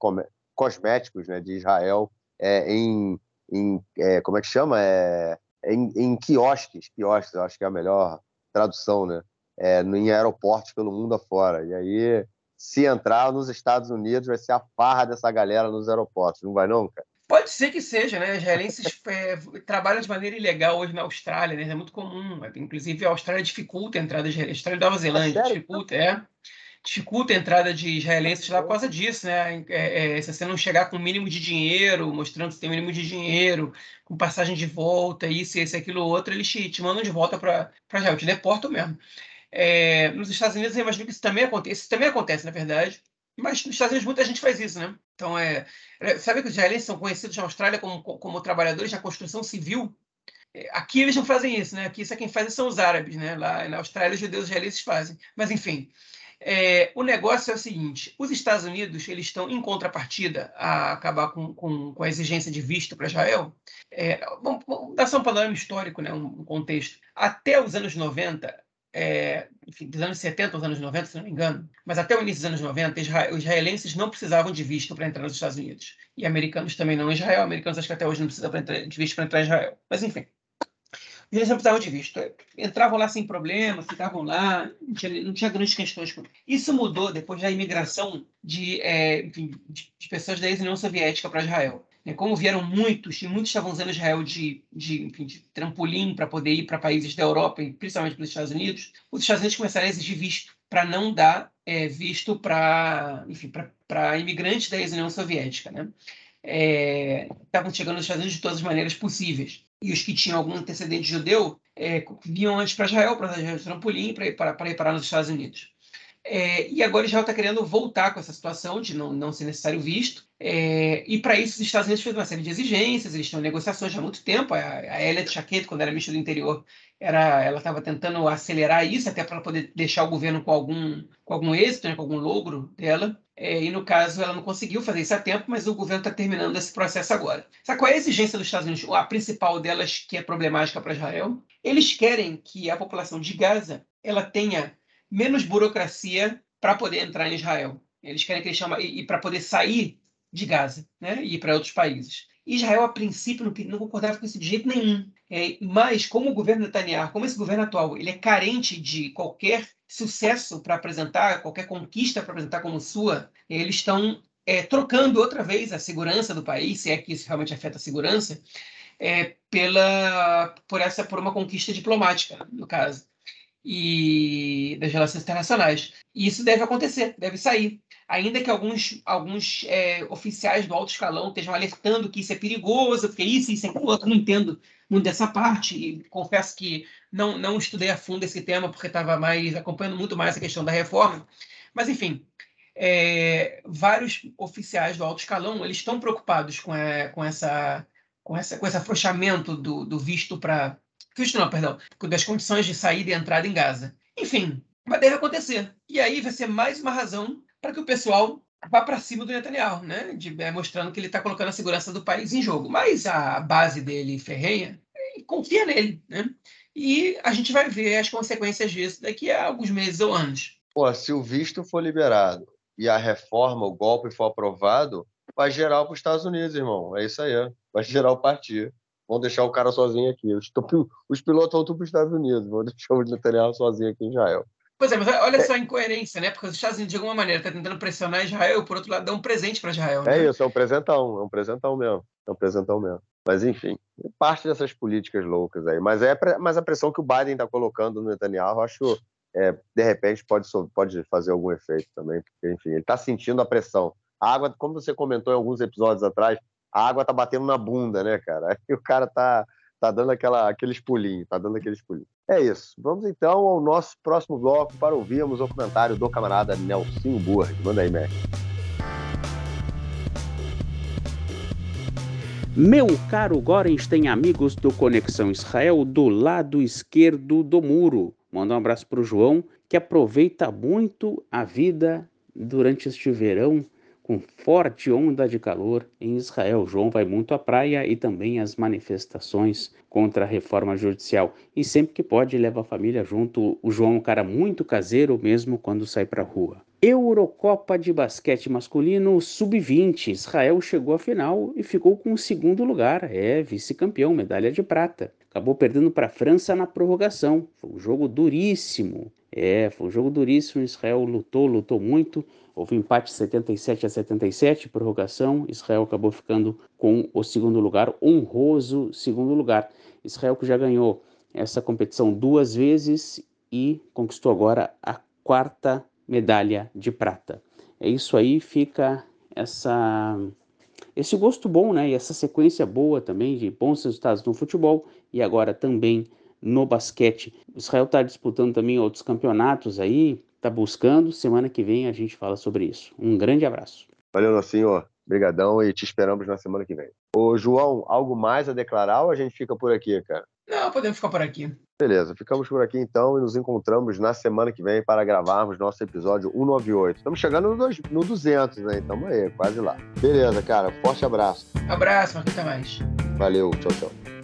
cosméticos, né, de Israel é, em, em é, como é que chama? É, em, em quiosques, quiosques, eu acho que é a melhor tradução, né? É, em aeroportos pelo mundo afora. E aí se entrar nos Estados Unidos, vai ser a farra dessa galera nos aeroportos, não vai não, cara? Pode ser que seja, né? Israelenses é, trabalham de maneira ilegal hoje na Austrália, né? É muito comum. Inclusive, a Austrália dificulta a entrada de israelenses. Austrália e Nova Zelândia dificulta, é. Dificulta a entrada de israelenses lá por causa disso, né? É, é, se você não chegar com o mínimo de dinheiro, mostrando que tem o mínimo de dinheiro, com passagem de volta, isso, esse, aquilo, outro, eles te, te mandam de volta para Israel, te deportam mesmo. É, nos Estados Unidos, eu imagino que isso também acontece. Isso também acontece, na verdade. Mas nos Estados Unidos muita gente faz isso, né? Então, é, é sabe que os israelenses são conhecidos na Austrália como, como trabalhadores da construção civil? É, aqui eles não fazem isso, né? Aqui isso é quem faz são os árabes, né? Lá na Austrália os judeus israelenses fazem. Mas enfim, é, o negócio é o seguinte: os Estados Unidos eles estão em contrapartida a acabar com, com, com a exigência de visto para Israel. É, vamos, dar só um panorama histórico, né? um, um contexto. Até os anos 90, é, enfim, dos anos 70 aos anos 90, se não me engano, mas até o início dos anos 90, os israelenses não precisavam de visto para entrar nos Estados Unidos. E americanos também não em Israel. Americanos acho que até hoje não precisam de visto para entrar em Israel. Mas enfim. Eles não precisavam de visto. Entravam lá sem problema, ficavam lá, não tinha, não tinha grandes questões. Isso mudou depois da imigração de, é, enfim, de pessoas da ex-União Soviética para Israel. Né, como vieram muitos, e muitos estavam usando Israel de, de, enfim, de trampolim para poder ir para países da Europa, e principalmente para os Estados Unidos, os Estados Unidos começaram a exigir visto para não dar é, visto para imigrantes da ex-União Soviética. Né? É, estavam chegando nos Estados Unidos de todas as maneiras possíveis. E os que tinham algum antecedente judeu é, vinham antes para Israel, para fazer trampolim, para ir, para ir parar nos Estados Unidos. É, e agora Israel está querendo voltar com essa situação de não, não ser necessário visto. É, e para isso os Estados Unidos fez uma série de exigências, eles em negociações há muito tempo. A, a Elliot Chaquet, quando era ministra do interior, era, ela estava tentando acelerar isso, até para poder deixar o governo com algum, com algum êxito, né, com algum logro dela. É, e no caso, ela não conseguiu fazer isso a tempo, mas o governo está terminando esse processo agora. Sabe qual é a exigência dos Estados Unidos? A principal delas, que é problemática para Israel? Eles querem que a população de Gaza ela tenha menos burocracia para poder entrar em Israel. Eles querem que eles chamem e, e para poder sair de Gaza, né, e ir para outros países. Israel, a princípio, não, não, concordava com isso de jeito nenhum. É, mas, como o governo Netanyahu, como esse governo atual, ele é carente de qualquer sucesso para apresentar, qualquer conquista para apresentar como sua, eles estão é, trocando outra vez a segurança do país, se é que isso realmente afeta a segurança, é, pela, por, essa, por uma conquista diplomática, no caso e das relações internacionais. E isso deve acontecer, deve sair. Ainda que alguns, alguns é, oficiais do alto escalão estejam alertando que isso é perigoso, porque isso, isso é aquilo outro, não entendo muito dessa parte. E confesso que não, não estudei a fundo esse tema, porque estava mais acompanhando muito mais a questão da reforma. Mas, enfim, é, vários oficiais do alto escalão eles estão preocupados com, a, é, com, essa, com, essa, com esse afrouxamento do, do visto para Cristo não, perdão, das condições de saída e entrada em Gaza. Enfim, mas deve acontecer. E aí vai ser mais uma razão para que o pessoal vá para cima do Netanyahu, né? De, é, mostrando que ele está colocando a segurança do país em jogo. Mas a base dele, ferrenha, é, confia nele, né? E a gente vai ver as consequências disso daqui a alguns meses ou anos. Pô, se o visto for liberado e a reforma, o golpe for aprovado, vai gerar para os Estados Unidos, irmão. É isso aí. Vai gerar o partido vão deixar o cara sozinho aqui. Os, os pilotos vão para os Estados Unidos, vão deixar o Netanyahu sozinho aqui em Israel. Pois é, mas olha é. só a incoerência, né? Porque os Estados Unidos, de alguma maneira, está tentando pressionar Israel e, por outro lado, dá um presente para Israel. Né? É isso, é um presentão, é um presentão mesmo. É um presentão mesmo. Mas, enfim, parte dessas políticas loucas aí. Mas, é, mas a pressão que o Biden está colocando no Netanyahu, acho, é, de repente, pode, pode fazer algum efeito também. Porque, enfim, ele está sentindo a pressão. A água, como você comentou em alguns episódios atrás, a água tá batendo na bunda, né, cara? Aí o cara tá, tá dando aquela, aqueles pulinhos, tá dando aqueles pulinhos. É isso. Vamos então ao nosso próximo bloco para ouvirmos o comentário do camarada Nelson Burg. Manda aí, Mac. Meu caro Gorenstein, amigos do Conexão Israel, do lado esquerdo do muro. Manda um abraço para o João, que aproveita muito a vida durante este verão com forte onda de calor em Israel. João vai muito à praia e também às manifestações contra a reforma judicial. E sempre que pode, leva a família junto. O João é um cara muito caseiro, mesmo quando sai para rua. Eurocopa de basquete masculino sub-20. Israel chegou à final e ficou com o segundo lugar. É vice-campeão, medalha de prata. Acabou perdendo para a França na prorrogação. Foi um jogo duríssimo. É, foi um jogo duríssimo. Israel lutou, lutou muito. Houve empate 77 a 77, prorrogação. Israel acabou ficando com o segundo lugar, honroso segundo lugar. Israel que já ganhou essa competição duas vezes e conquistou agora a quarta medalha de prata. É isso aí, fica essa esse gosto bom, né? E essa sequência boa também de bons resultados no futebol e agora também no basquete. Israel está disputando também outros campeonatos aí, está buscando. Semana que vem a gente fala sobre isso. Um grande abraço. Valeu, nosso senhor. Obrigadão e te esperamos na semana que vem. Ô, João, algo mais a declarar ou a gente fica por aqui, cara? Não, podemos ficar por aqui. Beleza, ficamos por aqui então e nos encontramos na semana que vem para gravarmos nosso episódio 198. Estamos chegando no, dois, no 200, né? Então aí, quase lá. Beleza, cara. Forte abraço. Abraço, Marquinhos mais. Valeu, tchau, tchau.